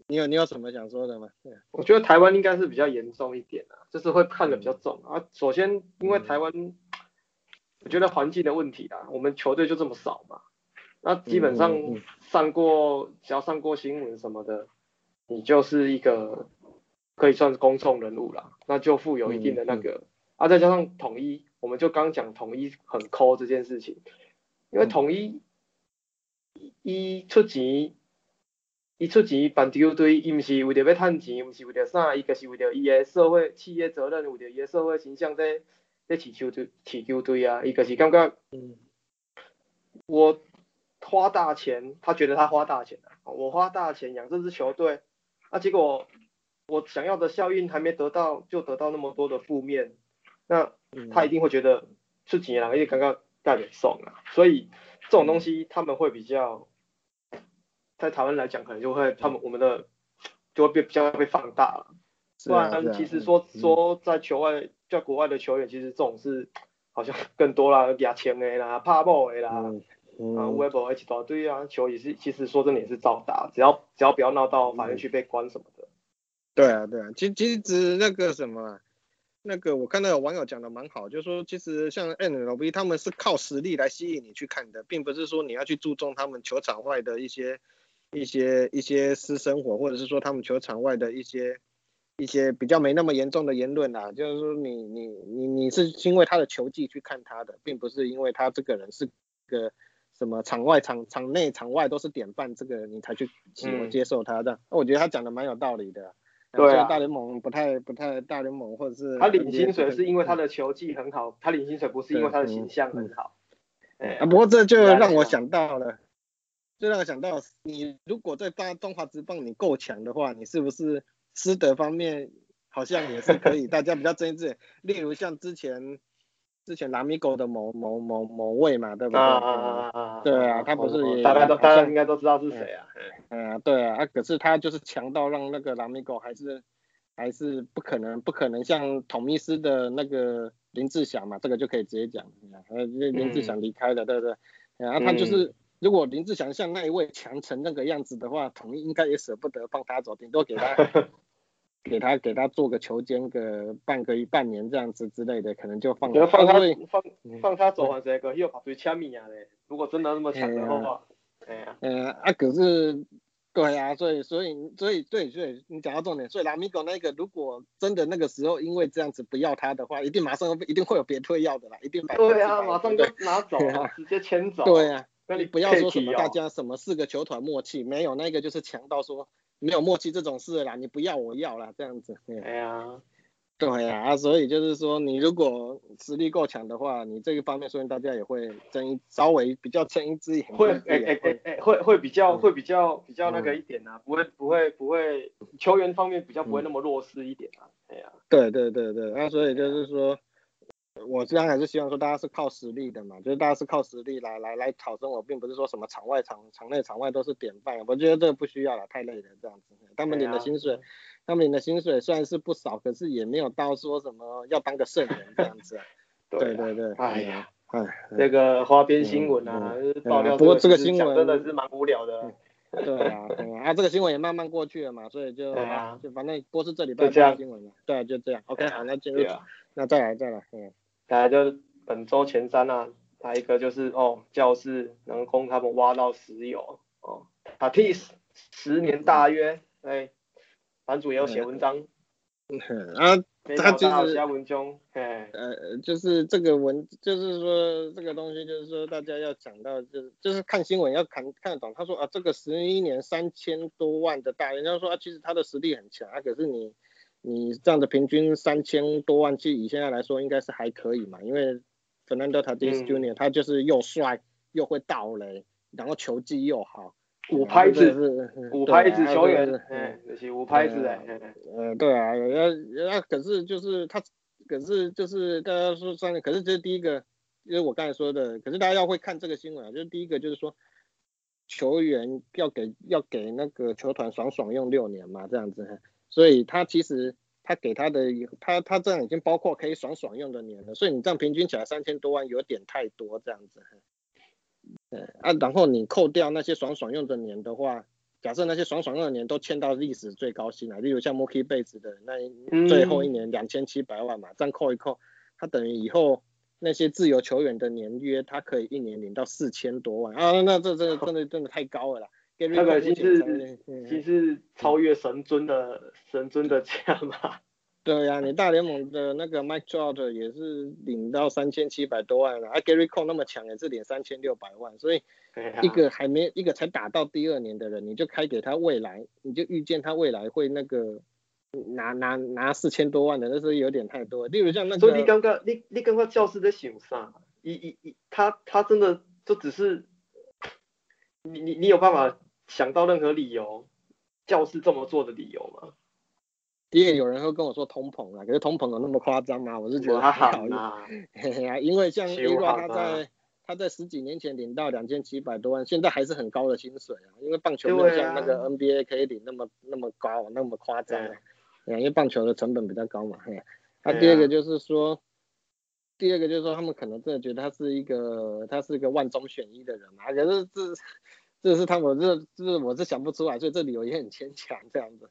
[SPEAKER 3] 你有你有什么想说的吗？
[SPEAKER 4] 我觉得台湾应该是比较严重一点啊，就是会判的比较重啊。首先因为台湾。我觉得环境的问题啊，我们球队就这么少嘛，那基本上上过只要上过新闻什么的，你就是一个可以算是公众人物啦，那就富有一定的那个啊，再加上统一，我们就刚讲统一很抠这件事情，因为统一一出钱，一出钱办球队，伊毋是为着要赚钱，毋是为着啥，伊就是为着伊个社会企业责任，为着伊个社会形象在。在起球队，起球队啊，一个是感觉，嗯，我花大钱，他觉得他花大钱啊，我花大钱养这支球队，啊，结果我想要的效应还没得到，就得到那么多的负面，那他一定会觉得出钱啊，因为刚刚带点送啊，所以这种东西他们会比较，在台湾来讲，可能就会他们我们的就会被比较被放大了，不然其实说说在球外。在国外的球员，其实这种是好像更多啦，牙签的啦，怕爆的啦，啊，微博一起打对啊，球也是，其实说真的也是照打，只要只要不要闹到法院去被关什么的。
[SPEAKER 3] 对啊，对啊，其其实那个什么，那个我看到有网友讲的蛮好，就是说其实像 NLB 他们是靠实力来吸引你去看的，并不是说你要去注重他们球场外的一些一些一些私生活，或者是说他们球场外的一些一些比较没那么严重的言论啦。就是说你你你你是因为他的球技去看他的，并不是因为他这个人是个什么场外场场内场外都是典范，这个你才去喜欢接受他的。那我觉得他讲的蛮有道理的。
[SPEAKER 4] 对啊，
[SPEAKER 3] 大联盟不太不太大联盟或者是
[SPEAKER 4] 他领薪水是因为他的球技很好，他领薪水不是因为他的形象很好。
[SPEAKER 3] 哎，啊，不过这就让我想到了，就让我想到，你如果在大中华职棒你够强的话，你是不是师德方面好像也是可以，大家比较争议。例如像之前。之前拉米狗的某某某某位嘛，对不对？啊啊啊对啊，他不是也
[SPEAKER 4] 大家都大家应该都知道是谁啊？
[SPEAKER 3] 嗯，啊，对啊，啊，可是他就是强到让那个拉米狗还是还是不可能不可能像统一师的那个林志祥嘛，这个就可以直接讲，呃，林志祥离开了，对不对？然后他就是如果林志祥像那一位强成那个样子的话，统一应该也舍不得放他走，顶多给他。给他给他做个球监个半个一半年这样子之类的，可能就放
[SPEAKER 4] 放他放放他走完这个又跑出去签名啊嘞。如果真的那么强的话，哎呀，
[SPEAKER 3] 嗯啊可是对啊，所以所以所以对所以你讲到重点，所以拉米狗那个如果真的那个时候因为这样子不要他的话，一定马上一定会有别退要的啦，一定
[SPEAKER 4] 对啊，马上就拿走啊，直接签走。
[SPEAKER 3] 对啊，那你不要说什么大家什么四个球团默契，没有那个就是强到说。没有默契这种事啦，你不要我要啦，这样子。
[SPEAKER 4] 哎呀，
[SPEAKER 3] 对呀，啊，所以就是说，你如果实力够强的话，你这个方面，说明大家也会睁一稍微比较睁一只眼。
[SPEAKER 4] 会，哎哎哎哎，会会比较会比较比较那个一点啊，不会不会不会，球员方面比较不会那么弱势一点啊。哎呀，
[SPEAKER 3] 对对对对，那所以就是说。我这样还是希望说大家是靠实力的嘛，就是大家是靠实力来来来讨生活，并不是说什么场外场场内场外都是典范。我觉得这个不需要了，太累了这样子。他们领的薪水，他们领的薪水虽然是不少，可是也没有到说什么要当个圣人这样子。对对对，
[SPEAKER 4] 哎呀，哎，这个花边新闻啊，爆料。
[SPEAKER 3] 不过这个新闻
[SPEAKER 4] 真的是蛮无聊的。
[SPEAKER 3] 对啊，啊，这个新闻也慢慢过去了嘛，所以就啊就反正播是这里拜新闻了。对，就这样。OK，好，那进入，那再来再来，嗯。
[SPEAKER 4] 大家就本周前三啊，还一个就是哦，教室能供他们挖到石油哦，Tatis 十年大约，哎，版主也有写文章，
[SPEAKER 3] 啊，他就是
[SPEAKER 4] 加文中，哎，
[SPEAKER 3] 呃，就是这个文，就是说这个东西，就是说大家要讲到，就是就是看新闻要看看得懂。他说啊，这个十一年三千多万的大，人家说啊，其实他的实力很强啊，可是你。你这样的平均三千多万，其实以现在来说应该是还可以嘛，因为 Fernando Tatis Jr. 他就是又帅又会倒雷，然后球技又好，
[SPEAKER 4] 五拍子，五拍子球员，嗯，是五拍子哎，
[SPEAKER 3] 呃，对啊，要要可是就是他，可是就是大家说三，可是这是第一个，因为我刚才说的，可是大家要会看这个新闻啊，就是第一个就是说球员要给要给那个球团爽爽用六年嘛，这样子。所以他其实他给他的他他这样已经包括可以爽爽用的年了，所以你这样平均起来三千多万有点太多这样子。嗯啊，然后你扣掉那些爽爽用的年的话，假设那些爽爽用的年都签到历史最高薪了，例如像 Mookie Betts 的那最后一年两千七百万嘛，这样扣一扣，他等于以后那些自由球员的年约他可以一年领到四千多万啊，那这这真的真的太高了啦。
[SPEAKER 4] 那个其实其实超越神尊的神尊的价嘛。
[SPEAKER 3] 对呀，你大联盟的那个 Mike Trout 也是领到三千七百多万了，啊 Gary Cole 那么强也是领三千六百万，所以一个还没一个才打到第二年的人，你就开给他未来，你就预见他未来会那个拿拿拿四千多万的，那是有点太多。例如像那个，
[SPEAKER 4] 所以你刚刚你你刚刚教师在想啥？一一一他他真的就只是你你你有办法？想到任何理由，教师这么做的理由吗？
[SPEAKER 3] 第一个有人会跟我说通膨啊，可是通膨有那么夸张吗？我是觉得还好啦，因为像 A 罗他在他在十几年前领到两千七百多万，现在还是很高的薪水啊。因为棒球没有像那个 NBA 可以领那么那么高那么夸张啊，因为棒球的成本比较高嘛。他第二个就是说，第二个就是说他们可能真的觉得他是一个他是一个万中选一的人嘛，可是这。这是他们这这我是想不出来，所以这理由也很牵强这样子。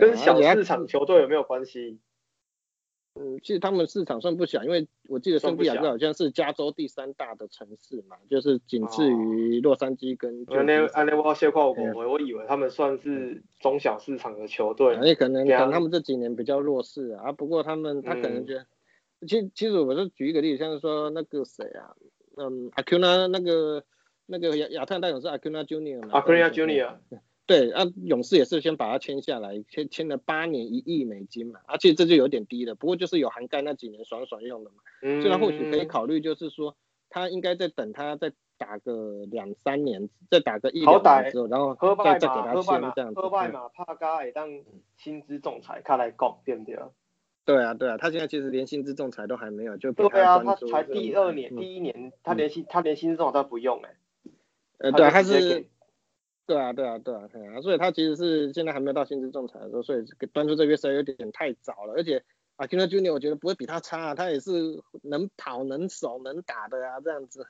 [SPEAKER 4] 跟小市场球队有没有关系？
[SPEAKER 3] 嗯，其实他们市场算不小，因为我记得圣地亚哥好像是加州第三大的城市嘛，就是仅次于洛杉矶跟。
[SPEAKER 4] 我先夸我，我以为他们算是中小市场的球队。
[SPEAKER 3] 也可能可能他们这几年比较弱势啊，不过他们他可能觉得，其其实我是举一个例子，像是说那个谁啊，嗯，阿 Q 呢那个那个亚亚特兰大勇士阿 Q 纳 Junior 嘛。
[SPEAKER 4] 阿 Q 纳 Junior。
[SPEAKER 3] 对，啊，勇士也是先把他签下来，签签了八年一亿美金嘛，而且这就有点低了，不过就是有涵盖那几年爽爽用的嘛，所以他或许可以考虑，就是说他应该再等他再打个两三年，再打个一两年之后，然后再再给他签这样子。
[SPEAKER 4] 喝拜嘛，怕加会当薪资仲裁看来讲对不对？
[SPEAKER 3] 对啊对啊，他现在其实连薪资仲裁都还没有，就
[SPEAKER 4] 对啊，他才第二年，第一年他连薪他连薪资仲裁都不用哎，
[SPEAKER 3] 呃对，他是。对啊，对啊，对啊，对啊，所以他其实是现在还没有到薪资仲裁的时候，所以端出这约实在有点太早了。而且啊 k i n Junior 我觉得不会比他差啊，他也是能跑、能守、能打的啊，这样子。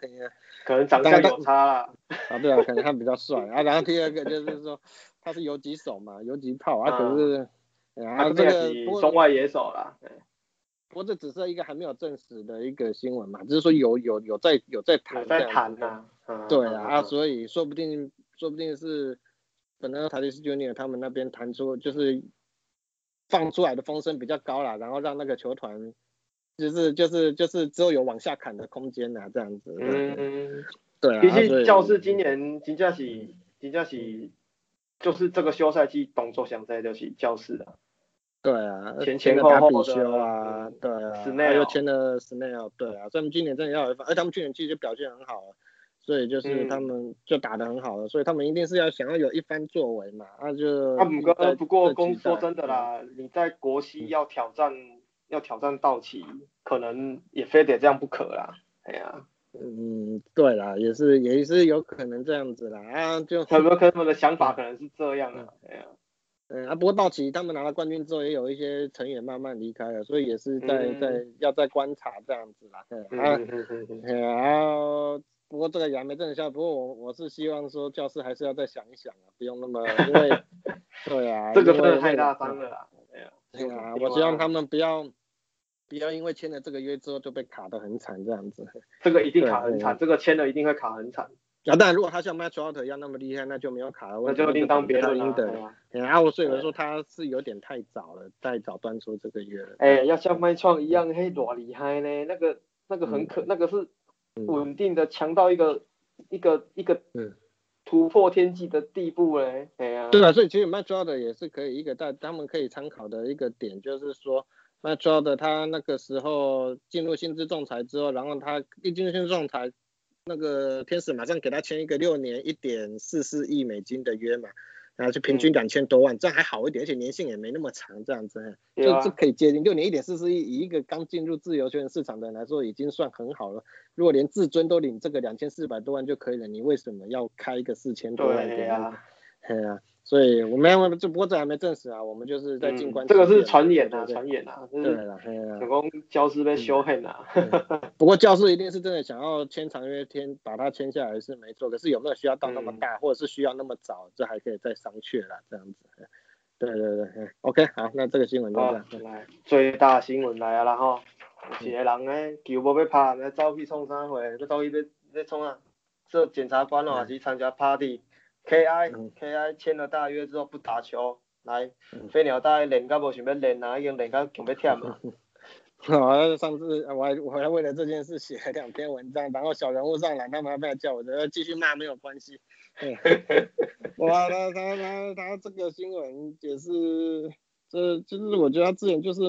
[SPEAKER 4] 可能长相有差了。
[SPEAKER 3] 啊，对啊，可能他比较帅啊。然后第二个就是说他是游击手嘛，游击炮啊，可是啊这个
[SPEAKER 4] 中外野手啦。
[SPEAKER 3] 不过这只是一个还没有证实的一个新闻嘛，只是说有有有在有在谈
[SPEAKER 4] 在谈
[SPEAKER 3] 啊。对啊，啊，所以说不定。说不定是本来塔利斯 Junior 他们那边弹出，就是放出来的风声比较高了，然后让那个球团就是就是就是之后有往下砍的空间呐，这样子。嗯嗯，对啊。
[SPEAKER 4] 其实教室今年金佳喜金佳喜就是这个休赛季动作想在就是教室啊。
[SPEAKER 3] 对啊，
[SPEAKER 4] 前前后后
[SPEAKER 3] 修啊，对啊，
[SPEAKER 4] 他
[SPEAKER 3] 又签了 Snail，对啊，所以他们今年真的要，而他们去年其实表现很好。所以就是他们就打得很好了，所以他们一定是要想要有一番作为嘛，那就。
[SPEAKER 4] 啊，不过不过，公说真的啦，你在国西要挑战要挑战道奇，可能也非得这样不可啦。哎呀，
[SPEAKER 3] 嗯，对啦，也是也是有可能这样子啦，啊，就。
[SPEAKER 4] 很多他们的想法可能是这样啊，哎呀，
[SPEAKER 3] 嗯啊，不过道奇他们拿了冠军之后，也有一些成员慢慢离开了，所以也是在在要在观察这样子啦，啊，然后。不过这个也还没正下，不过我我是希望说教师还是要再想一想啊，不用那么因为 对啊，
[SPEAKER 4] 这个真的太大方了啦，
[SPEAKER 3] 对啊，我希望他们不要不要因为签了这个约之后就被卡得很惨这样子，
[SPEAKER 4] 这个一定卡很惨，这个签了一定会卡很惨。
[SPEAKER 3] 啊，当然如果他像 Match Out 一样那么厉害，那就没有卡了，
[SPEAKER 4] 那就另当别论
[SPEAKER 3] 了。啊，我所以我说他是有点太早了，太早端出这个约了。
[SPEAKER 4] 哎，要像 Match 一样，嘿，多厉害呢？那个那个很可，那个是。稳定的强到一个一个一个突破天际的地步嘞，哎呀，
[SPEAKER 3] 对啊，所以其实 m a t r o d 也是可以一个大他们可以参考的一个点，就是说 m a t r o d 他那个时候进入薪资仲裁之后，然后他一进入薪资仲裁，那个天使马上给他签一个六年一点四四亿美金的约嘛。然后就平均两千多万，这样还好一点，而且年限也没那么长，这样子，就就可以接近六年一点四四亿，以一个刚进入自由球员市场的人来说，已经算很好了。如果连至尊都领这个两千四百多万就可以了，你为什么要开一个四千多万给他？对啊。所以我们这不过这还没证实啊，我们就是在进关。
[SPEAKER 4] 这个是传言啊，传言
[SPEAKER 3] 啊。对了，
[SPEAKER 4] 总共教师被修恨啊。
[SPEAKER 3] 不过教师一定是真的想要签长约，签把它签下来是没错。可是有没有需要到那么大，或者是需要那么早，这还可以再商榷啦，这样子。对对对，OK，好，那这个新闻就这样。
[SPEAKER 4] 来，最大新闻来啊啦吼，一个人呢球无要拍，要走去创啥货？要走去要要创啊？做检察官哦，还是参加 party？K I K I 签了大约之后不打球，来飞鸟大练到无想要练啊，已经练到强要忝了。
[SPEAKER 3] 好，上次我还我还为了这件事写了两篇文章，然后小人物上来，他们还来叫我，要继续骂没有关系。哇，他他他他这个新闻也是，这就是我觉得他之前就是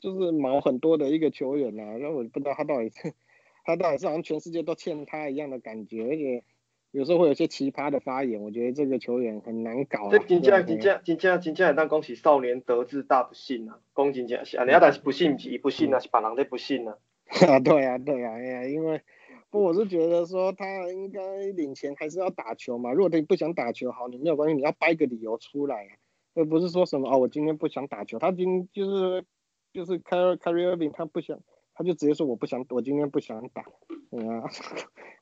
[SPEAKER 3] 就是毛很多的一个球员呐，然后我不知道他到底是 他到底是好像全世界都欠他一样的感觉，而且。有时候会有些奇葩的发言，我觉得这个球员很难搞。
[SPEAKER 4] 这真正真正真正真正当恭喜少年得志大不幸啊！恭喜真是啊，但是不幸是不幸啊，是别人在不幸啊。
[SPEAKER 3] 啊，对啊，对啊，哎呀，因为不，我是觉得说他应该领钱还是要打球嘛。如果他不想打球，好，你没有关系，你要掰个理由出来啊，而不是说什么哦，我今天不想打球。他今就是就是开开瑞尔宾，他不想。他就直接说我不想，我今天不想打，嗯啊，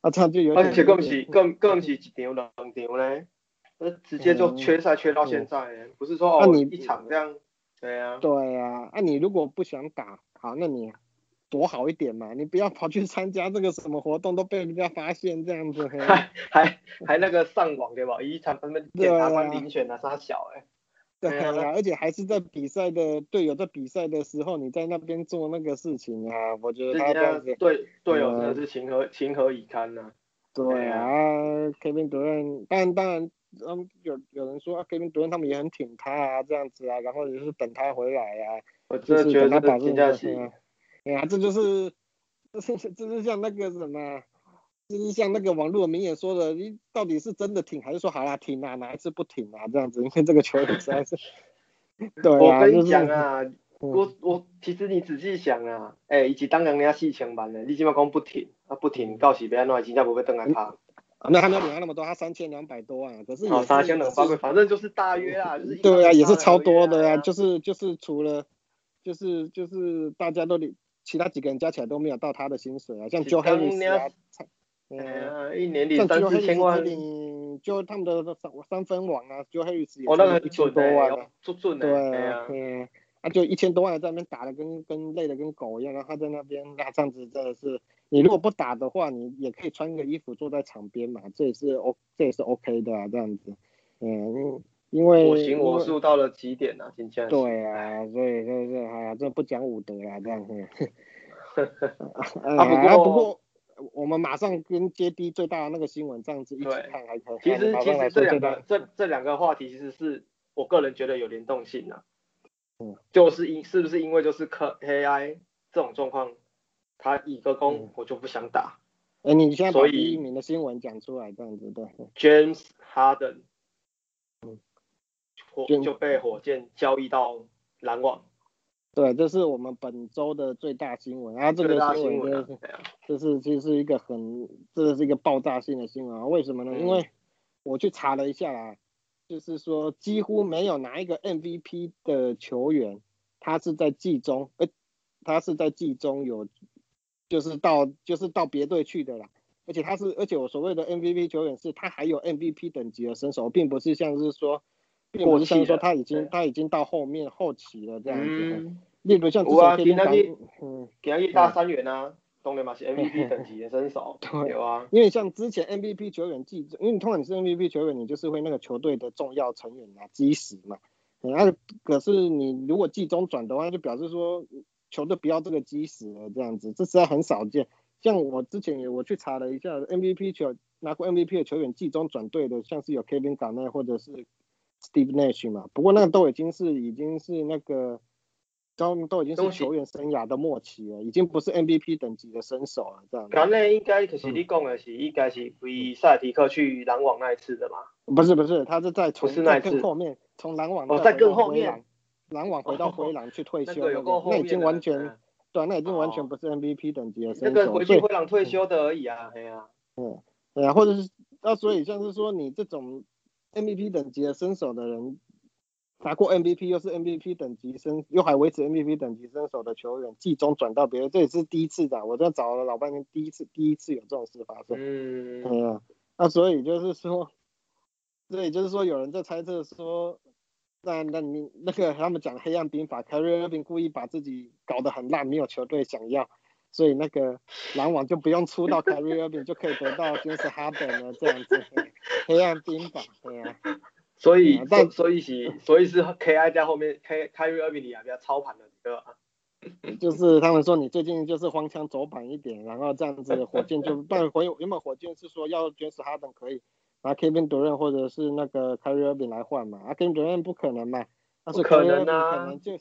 [SPEAKER 3] 啊这样就有点。
[SPEAKER 4] 而且更是更更是一场两场嘞，那直接就缺赛缺到现在，不是说哦一场这样，对啊。
[SPEAKER 3] 对啊，啊你如果不想打，好，那你躲好一点嘛，你不要跑去参加这个什么活动都被人家发现这样子。
[SPEAKER 4] 还还还那个上网对吧？一场他们检察官遴选的杀小哎。
[SPEAKER 3] 对啊，而且还是在比赛的队友在比赛的时候，你在那边做那个事情啊，我觉得他这样子
[SPEAKER 4] 对队友真的是情何情何以堪呢？
[SPEAKER 3] 对啊，Kevin 主任，当然当然，嗯，有有人说啊 Kevin 主任他们也很挺他啊，这样子啊，然后也是等他回来啊，
[SPEAKER 4] 我真的觉得
[SPEAKER 3] 他
[SPEAKER 4] 评价是，
[SPEAKER 3] 哎呀，这就是，这是这是像那个什么。就是像那个网络名言说的，你到底是真的挺还是说好啦挺啊，哪一次不挺啊？这样子，因为这个球员实在是，对
[SPEAKER 4] 啊，我跟你讲啊，我我其实你仔细想啊，哎，以及当然人家四千万的，你起码讲不挺，啊不挺，到时别安怎，新加坡会登来他。
[SPEAKER 3] 那他没有领到那么多，他三千两百多万，可是
[SPEAKER 4] 哦三千两百多，反正就是大约啊，就是
[SPEAKER 3] 对啊，也是超多的呀，就是就是除了就是就是大家都领，其他几个人加起来都没有到他的薪水啊，像 Joe Harris 啊。
[SPEAKER 4] 嗯，一年领三四千万，
[SPEAKER 3] 就他们的三三分网啊，就黑子
[SPEAKER 4] 也是
[SPEAKER 3] 一千多万
[SPEAKER 4] 啊，对，
[SPEAKER 3] 嗯，啊就一千多万在那边打的跟跟累的跟狗一样，然后他在那边那这样子真的是，你如果不打的话，你也可以穿个衣服坐在场边嘛，这也是 O 这也是 OK 的啊，这样子，嗯，因为
[SPEAKER 4] 我行我素到了极点啊，今天
[SPEAKER 3] 对啊，所以就是哎呀，这不讲武德啊，这样子，
[SPEAKER 4] 啊
[SPEAKER 3] 不过。我们马上跟接低最大的那个新闻这样子一起看还可以。
[SPEAKER 4] 其实其实这两个这这两个话题其实是我个人觉得有联动性的。嗯。就是因是不是因为就是科 AI 这种状况，他一个攻我就不想打。
[SPEAKER 3] 哎，你现在把第一名的新闻讲出来这样子对。
[SPEAKER 4] James Harden，嗯，火就被火箭交易到篮网。
[SPEAKER 3] 对，这是我们本周的最大新闻啊！这个新闻就是，这是其实是一个很，这是一个爆炸性的新闻啊！为什么呢？因为我去查了一下啦，就是说几乎没有哪一个 MVP 的球员，他是在季中，呃，他是在季中有，就是到就是到别队去的啦。而且他是，而且我所谓的 MVP 球员是，他还有 MVP 等级的身手，并不是像是说。并不是像说他已经他已经到后面后期了这样子，例如像之前给他
[SPEAKER 4] 嗯，给他一大三元啊，当然嘛是 MVP 等级的身手，有啊。
[SPEAKER 3] 因为像之前 MVP 球员季，因为你通常你是 MVP 球员，你就是会那个球队的重要成员啊，基石嘛。那可是你如果季中转的话，就表示说球队不要这个基石了这样子，这实在很少见。像我之前也我去查了一下，MVP 球拿过 MVP 的球员季中转队的，像是有 Kevin Garnett 或者是。Steve Nash 嘛，不过那个都已经是已经是那个，都都已经是球员生涯的末期了，已经不是 MVP 等级的身手了，这样。
[SPEAKER 4] 刚才应该可是你讲的是应该是为塞提克去篮网那一次的嘛？
[SPEAKER 3] 不是不是，他是在从
[SPEAKER 4] 在
[SPEAKER 3] 更后面，从篮网
[SPEAKER 4] 哦在更后面，
[SPEAKER 3] 篮网回到灰狼去退 休，
[SPEAKER 4] 那
[SPEAKER 3] 已经完全对，那已经完全不是 MVP 等级的身
[SPEAKER 4] 手。那个回去灰狼退休的而已啊，对啊，
[SPEAKER 3] 嗯，对啊，或者是那所以像是说你这种。MVP 等级的身手的人，拿过 MVP 又是 MVP 等级身，又还维持 MVP 等级身手的球员，季中转到别人，这也是第一次的。我这找了老半天，第一次第一次有这种事发生。嗯。嗯。那所以就是说，所以就是说，有人在猜测说，那那你那个他们讲黑暗兵法 r r y Irving 故意把自己搞得很烂，没有球队想要。所以那个篮网就不用出到凯瑞尔宾，就可以得到 James Harden 了这样子，黑暗兵法，对啊。
[SPEAKER 4] 所以，但所以是，所以是 KI 在后面，K 凯瑞尔宾里啊比较操盘的，对吧？
[SPEAKER 3] 就是他们说你最近就是荒腔走板一点，然后这样子火箭就，但火原本火箭是说要爵士哈登可以拿 Kevin Durant 或者是那个凯瑞尔宾来换嘛，啊 Kevin Durant 不可能嘛，
[SPEAKER 4] 不可能啊，
[SPEAKER 3] 可能就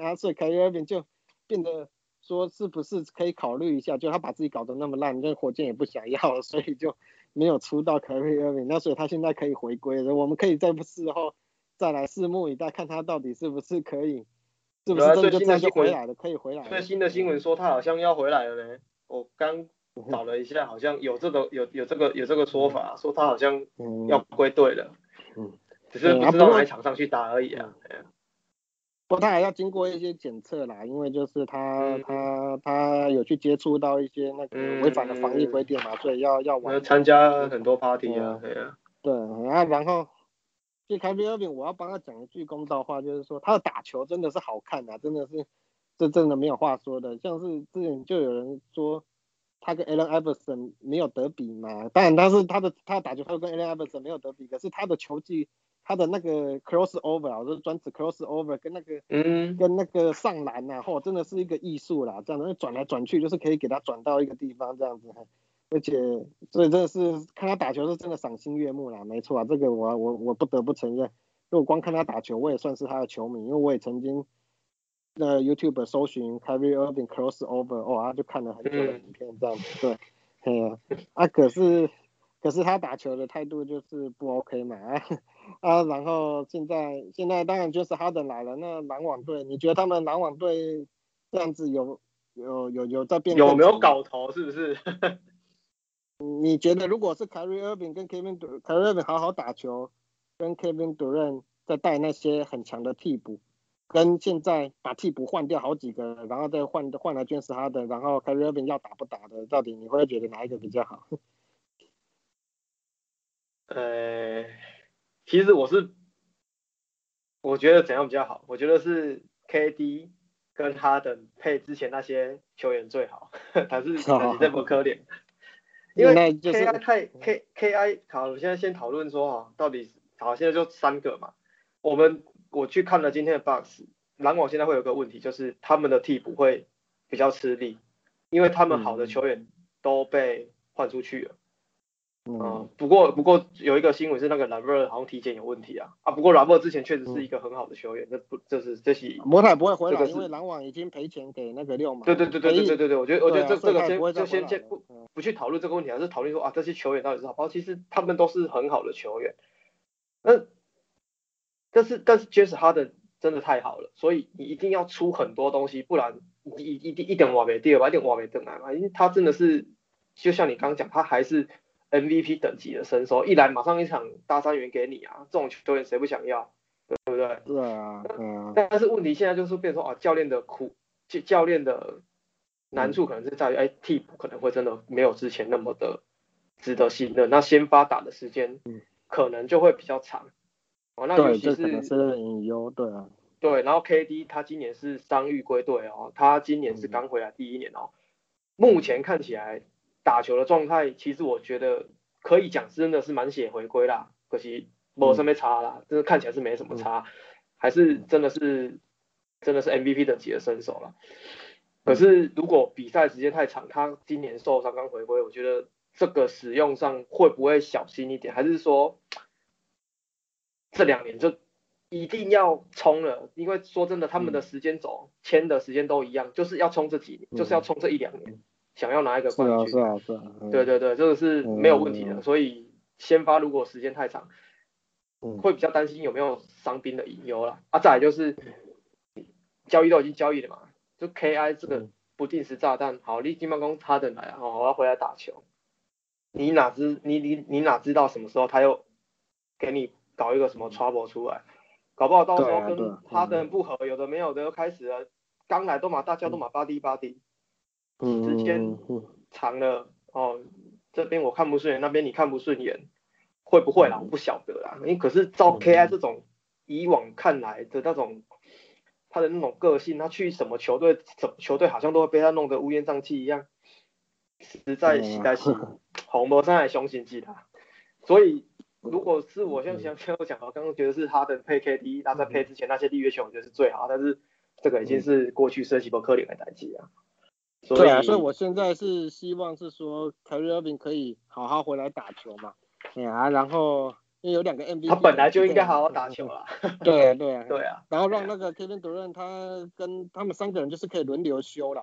[SPEAKER 3] 啊所以 Kyrie Irving 就变得。说是不是可以考虑一下？就他把自己搞得那么烂，那火箭也不想要，所以就没有出到凯瑞尔宾。那所以他现在可以回归了，我们可以在事后再来拭目以待，看他到底是不是可以，是不是真的就就回来了，可以回来。
[SPEAKER 4] 最新的新闻说他好像要回来了呢。我刚找了一下，好像有这个有有这个有这个说法，说他好像要归队了。嗯，只是不知道哪场上去打而已啊。
[SPEAKER 3] 不过他还要经过一些检测啦，因为就是他他他有去接触到一些那个违反的防疫规定嘛，所以要要
[SPEAKER 4] 要参加很多 party 啊，对啊。
[SPEAKER 3] 对，然后然后，就凯比尔宾，我要帮他讲一句公道话，就是说他的打球真的是好看啊，真的是这真的没有话说的。像是之前就有人说他跟 Allen Iverson 没有得比嘛，当然他是他的他打球他跟 Allen Iverson 没有得比，可是他的球技。他的那个 cross over 啊，就是专指 cross over 跟那个，嗯，跟那个上篮呐，嚯，真的是一个艺术啦，这样子转来转去，就是可以给他转到一个地方这样子，而且，所以真的是看他打球是真的赏心悦目啦，没错啊，这个我我我不得不承认，如果光看他打球，我也算是他的球迷，因为我也曾经，那 YouTube 搜寻 Kyrie Irving cross over，哦，就看了很久的影片这样子，对，嘿啊，啊可是。可是他打球的态度就是不 OK 嘛啊，然后现在现在当然就是哈登来了，那篮网队，你觉得他们篮网队这样子有有有有在变？
[SPEAKER 4] 有没有搞头？是不是？
[SPEAKER 3] 你觉得如果是 Kyrie Irving 跟 Kevin Kyrie Irving 好好打球，跟 Kevin Durant 在带那些很强的替补，跟现在把替补换掉好几个，然后再换换来 James 哈登，然后 Kyrie Irving 要打不打的，到底你会觉得哪一个比较好？
[SPEAKER 4] 呃，其实我是，我觉得怎样比较好？我觉得是 KD 跟哈登配之前那些球员最好，还是你这么可怜？因为 KI 太 K KI 好，我现在先讨论说啊，到底好，现在就三个嘛。我们我去看了今天的 box，篮网现在会有个问题，就是他们的替补会比较吃力，因为他们好的球员都被换出去了。嗯，不过不过有一个新闻是那个 Lover 好像体检有问题啊啊！不过 Lover 之前确实是一个很好的球员，那不就是这些
[SPEAKER 3] 摩塔不会回来，因为篮网已经赔钱给那个六马。
[SPEAKER 4] 对对对对对对对对，我觉得我觉得这这个先就先先不不去讨论这个问题，而是讨论说啊这些球员到底是好不好？其实他们都是很好的球员，那但是但是 James Harden 真的太好了，所以你一定要出很多东西，不然一一一一点瓦没第二吧，一点瓦没登来嘛，因为他真的是就像你刚刚讲，他还是。MVP 等级的身手，一来马上一场大三元给你啊！这种球员谁不想要，对不对？
[SPEAKER 3] 对啊，嗯。
[SPEAKER 4] 但是问题现在就是变说啊，教练的苦，教教练的难处可能是在于，哎，替补可能会真的没有之前那么的值得信任，那先发打的时间可能就会比较长。哦，那尤其是
[SPEAKER 3] 是隐忧，对啊。
[SPEAKER 4] 对，然后 KD 他今年是伤愈归队哦，他今年是刚回来第一年哦，目前看起来。打球的状态，其实我觉得可以讲，真的是满血回归啦。可惜没什么差啦，真的看起来是没什么差，还是真的是真的是 MVP 等级的身手了。可是如果比赛时间太长，他今年受伤刚回归，我觉得这个使用上会不会小心一点？还是说这两年就一定要冲了？因为说真的，他们的时间轴签的时间都一样，就是要冲这几年，就是要冲这一两年。想要拿一个冠
[SPEAKER 3] 军，是啊是啊是啊，
[SPEAKER 4] 对对对，这个是没有问题的。所以先发如果时间太长，会比较担心有没有伤兵的隐忧了。啊，再来就是交易都已经交易了嘛，就 KI 这个不定时炸弹，好，你金办公他等来啊，我要回来打球，你哪知你你你哪知道什么时候他又给你搞一个什么 trouble 出来，搞不好到时候跟他的不合，有的没有的又开始了，刚来都嘛大家都嘛巴滴巴滴。时间长了哦，这边我看不顺眼，那边你看不顺眼，会不会啦？我不晓得啦。因为可是照 KI 这种以往看来的那种他的那种个性，他去什么球队，什么球队好像都会被他弄得乌烟瘴气一样，实在实在是 红魔山还雄心记他。所以如果是我像像像我讲，我刚刚觉得是他的配 KD，他在配之前那些立约球，我觉得是最好，但是这个已经是过去设计波科林的代际啊。
[SPEAKER 3] 对啊，所以我现在是希望是说凯瑞尔宾可以好好回来打球嘛，对啊，然后因为有两个 MVP，
[SPEAKER 4] 他本来就应该好好打球啊。
[SPEAKER 3] 对啊，对啊，
[SPEAKER 4] 对啊。
[SPEAKER 3] 然后让那个 Kevin Durant 他跟他们三个人就是可以轮流休了，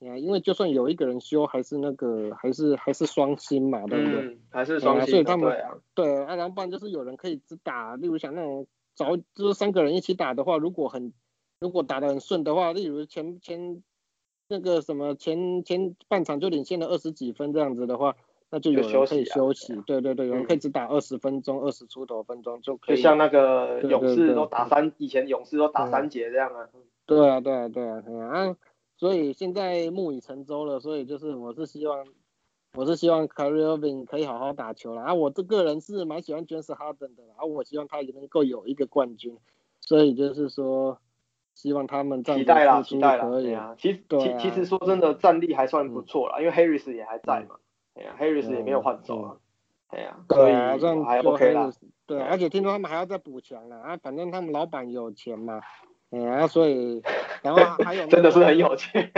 [SPEAKER 3] 啊，因为就算有一个人休，还是那个还是还是双薪嘛，对不对？
[SPEAKER 4] 还是双星。
[SPEAKER 3] 所以他们对啊，然后不然就是有人可以只打，例如像那种早就是三个人一起打的话，如果很如果打得很顺的话，例如前前。那个什么前前半场就领先了二十几分这样子的话，那就有人可以休息。对对对，有人可以只打二十分钟，二十出头分钟就可以。
[SPEAKER 4] 就像那个勇士都打三，以前勇士都打三节这样啊。
[SPEAKER 3] 对啊对啊对啊啊！所以现在木已成舟了，所以就是我是希望，我是希望 Kyrie Irving 可以好好打球了啊！我这个人是蛮喜欢 James Harden 的，啊，我希望他也能够有一个冠军，所以就是说。希望他们
[SPEAKER 4] 期待啦，
[SPEAKER 3] 期
[SPEAKER 4] 待啦，
[SPEAKER 3] 可以
[SPEAKER 4] 啊。其实其其实说真的，战力还算不错啦，因为 Harris 也还在嘛，哎呀，Harris 也没有换走啊，哎呀，所以还 OK 啦。
[SPEAKER 3] 对，而且听说他们还要再补强了啊，反正他们老板有钱嘛，哎呀，所以然后 还有
[SPEAKER 4] 真的是很有钱，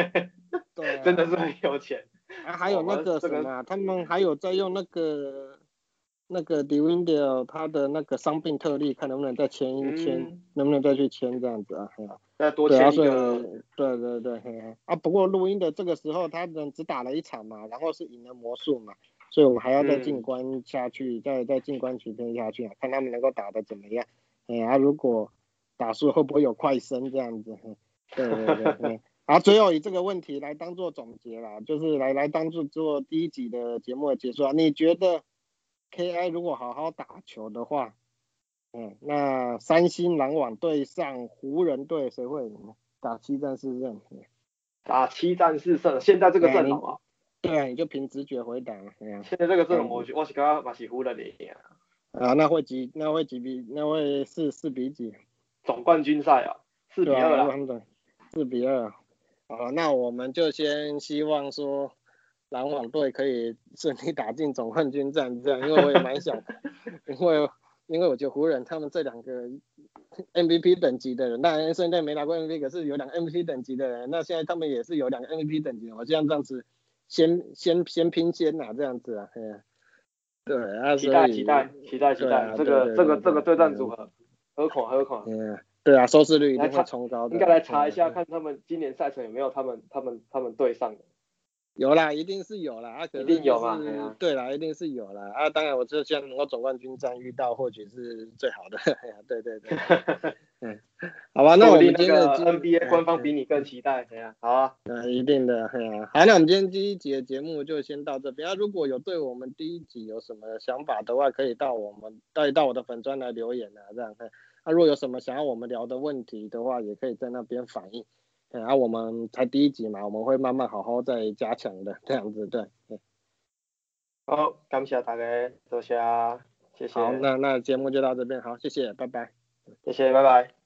[SPEAKER 3] 对，
[SPEAKER 4] 真的是很有钱。
[SPEAKER 3] 啊，还有那个什么，他们还有在用那个那个 d w i n d l 他的那个伤病特例，看能不能再签一签，能不能再去签这样子啊？
[SPEAKER 4] 再多签一
[SPEAKER 3] 个。对对对，啊，不过录音的这个时候，他们只打了一场嘛，然后是赢了魔术嘛，所以我们还要再静观下去，再再进关取分下去啊，看他们能够打的怎么样。哎呀，如果打输会不会有快升这样子？对对对。好，最后以这个问题来当做总结啦，就是来来当做做第一集的节目的结束啊。你觉得 KI 如果好好打球的话，嗯，那三星篮网对上湖人队谁会赢？打七战四胜？
[SPEAKER 4] 打七战四胜，现在这个阵容啊？
[SPEAKER 3] 对啊，你就凭直觉回答。
[SPEAKER 4] 现在这个阵容，我我是刚刚把是湖人赢啊。
[SPEAKER 3] 啊，那会几？那会几比？那会四四比几？
[SPEAKER 4] 总冠军赛啊，四比二了。
[SPEAKER 3] 四比二。好，那我们就先希望说篮网队可以顺利打进总冠军战，这样，因为我也蛮想，因为因为我觉得湖人他们这两个 MVP 等级的人，当然现在没拿过 MVP，可是有两个 MVP 等级的人，那现在他们也是有两个 MVP 等级的，我这样这样子先先先拼先拿这样子啊，对啊，
[SPEAKER 4] 期待期待期待期待，这个这个这个对战组合，何况何况。
[SPEAKER 3] 对啊，收视率一定会冲高的。
[SPEAKER 4] 应该来查一下，看他们今年赛程有没有他们他们他们对上的。
[SPEAKER 3] 有啦，一定是有啦，啊，
[SPEAKER 4] 肯定有嘛，
[SPEAKER 3] 对啦，一定是有啦，啊，当然，我这现在能够总冠军战遇到，或许是最好的，对对对，嗯，好吧，那我们今天的
[SPEAKER 4] NBA 官方比你更期待，怎样？好啊，
[SPEAKER 3] 嗯，一定的，好，那我们今天第一集的节目就先到这边，啊，如果有对我们第一集有什么想法的话，可以到我们，可以到我的粉专来留言啊，这样，那如果有什么想要我们聊的问题的话，也可以在那边反映。然后我们才第一集嘛，我们会慢慢好好再加强的，这样子对。
[SPEAKER 4] 好，感谢大家，多谢，谢谢。
[SPEAKER 3] 好，那那节目就到这边，好，谢谢，拜拜。
[SPEAKER 4] 谢谢，拜拜。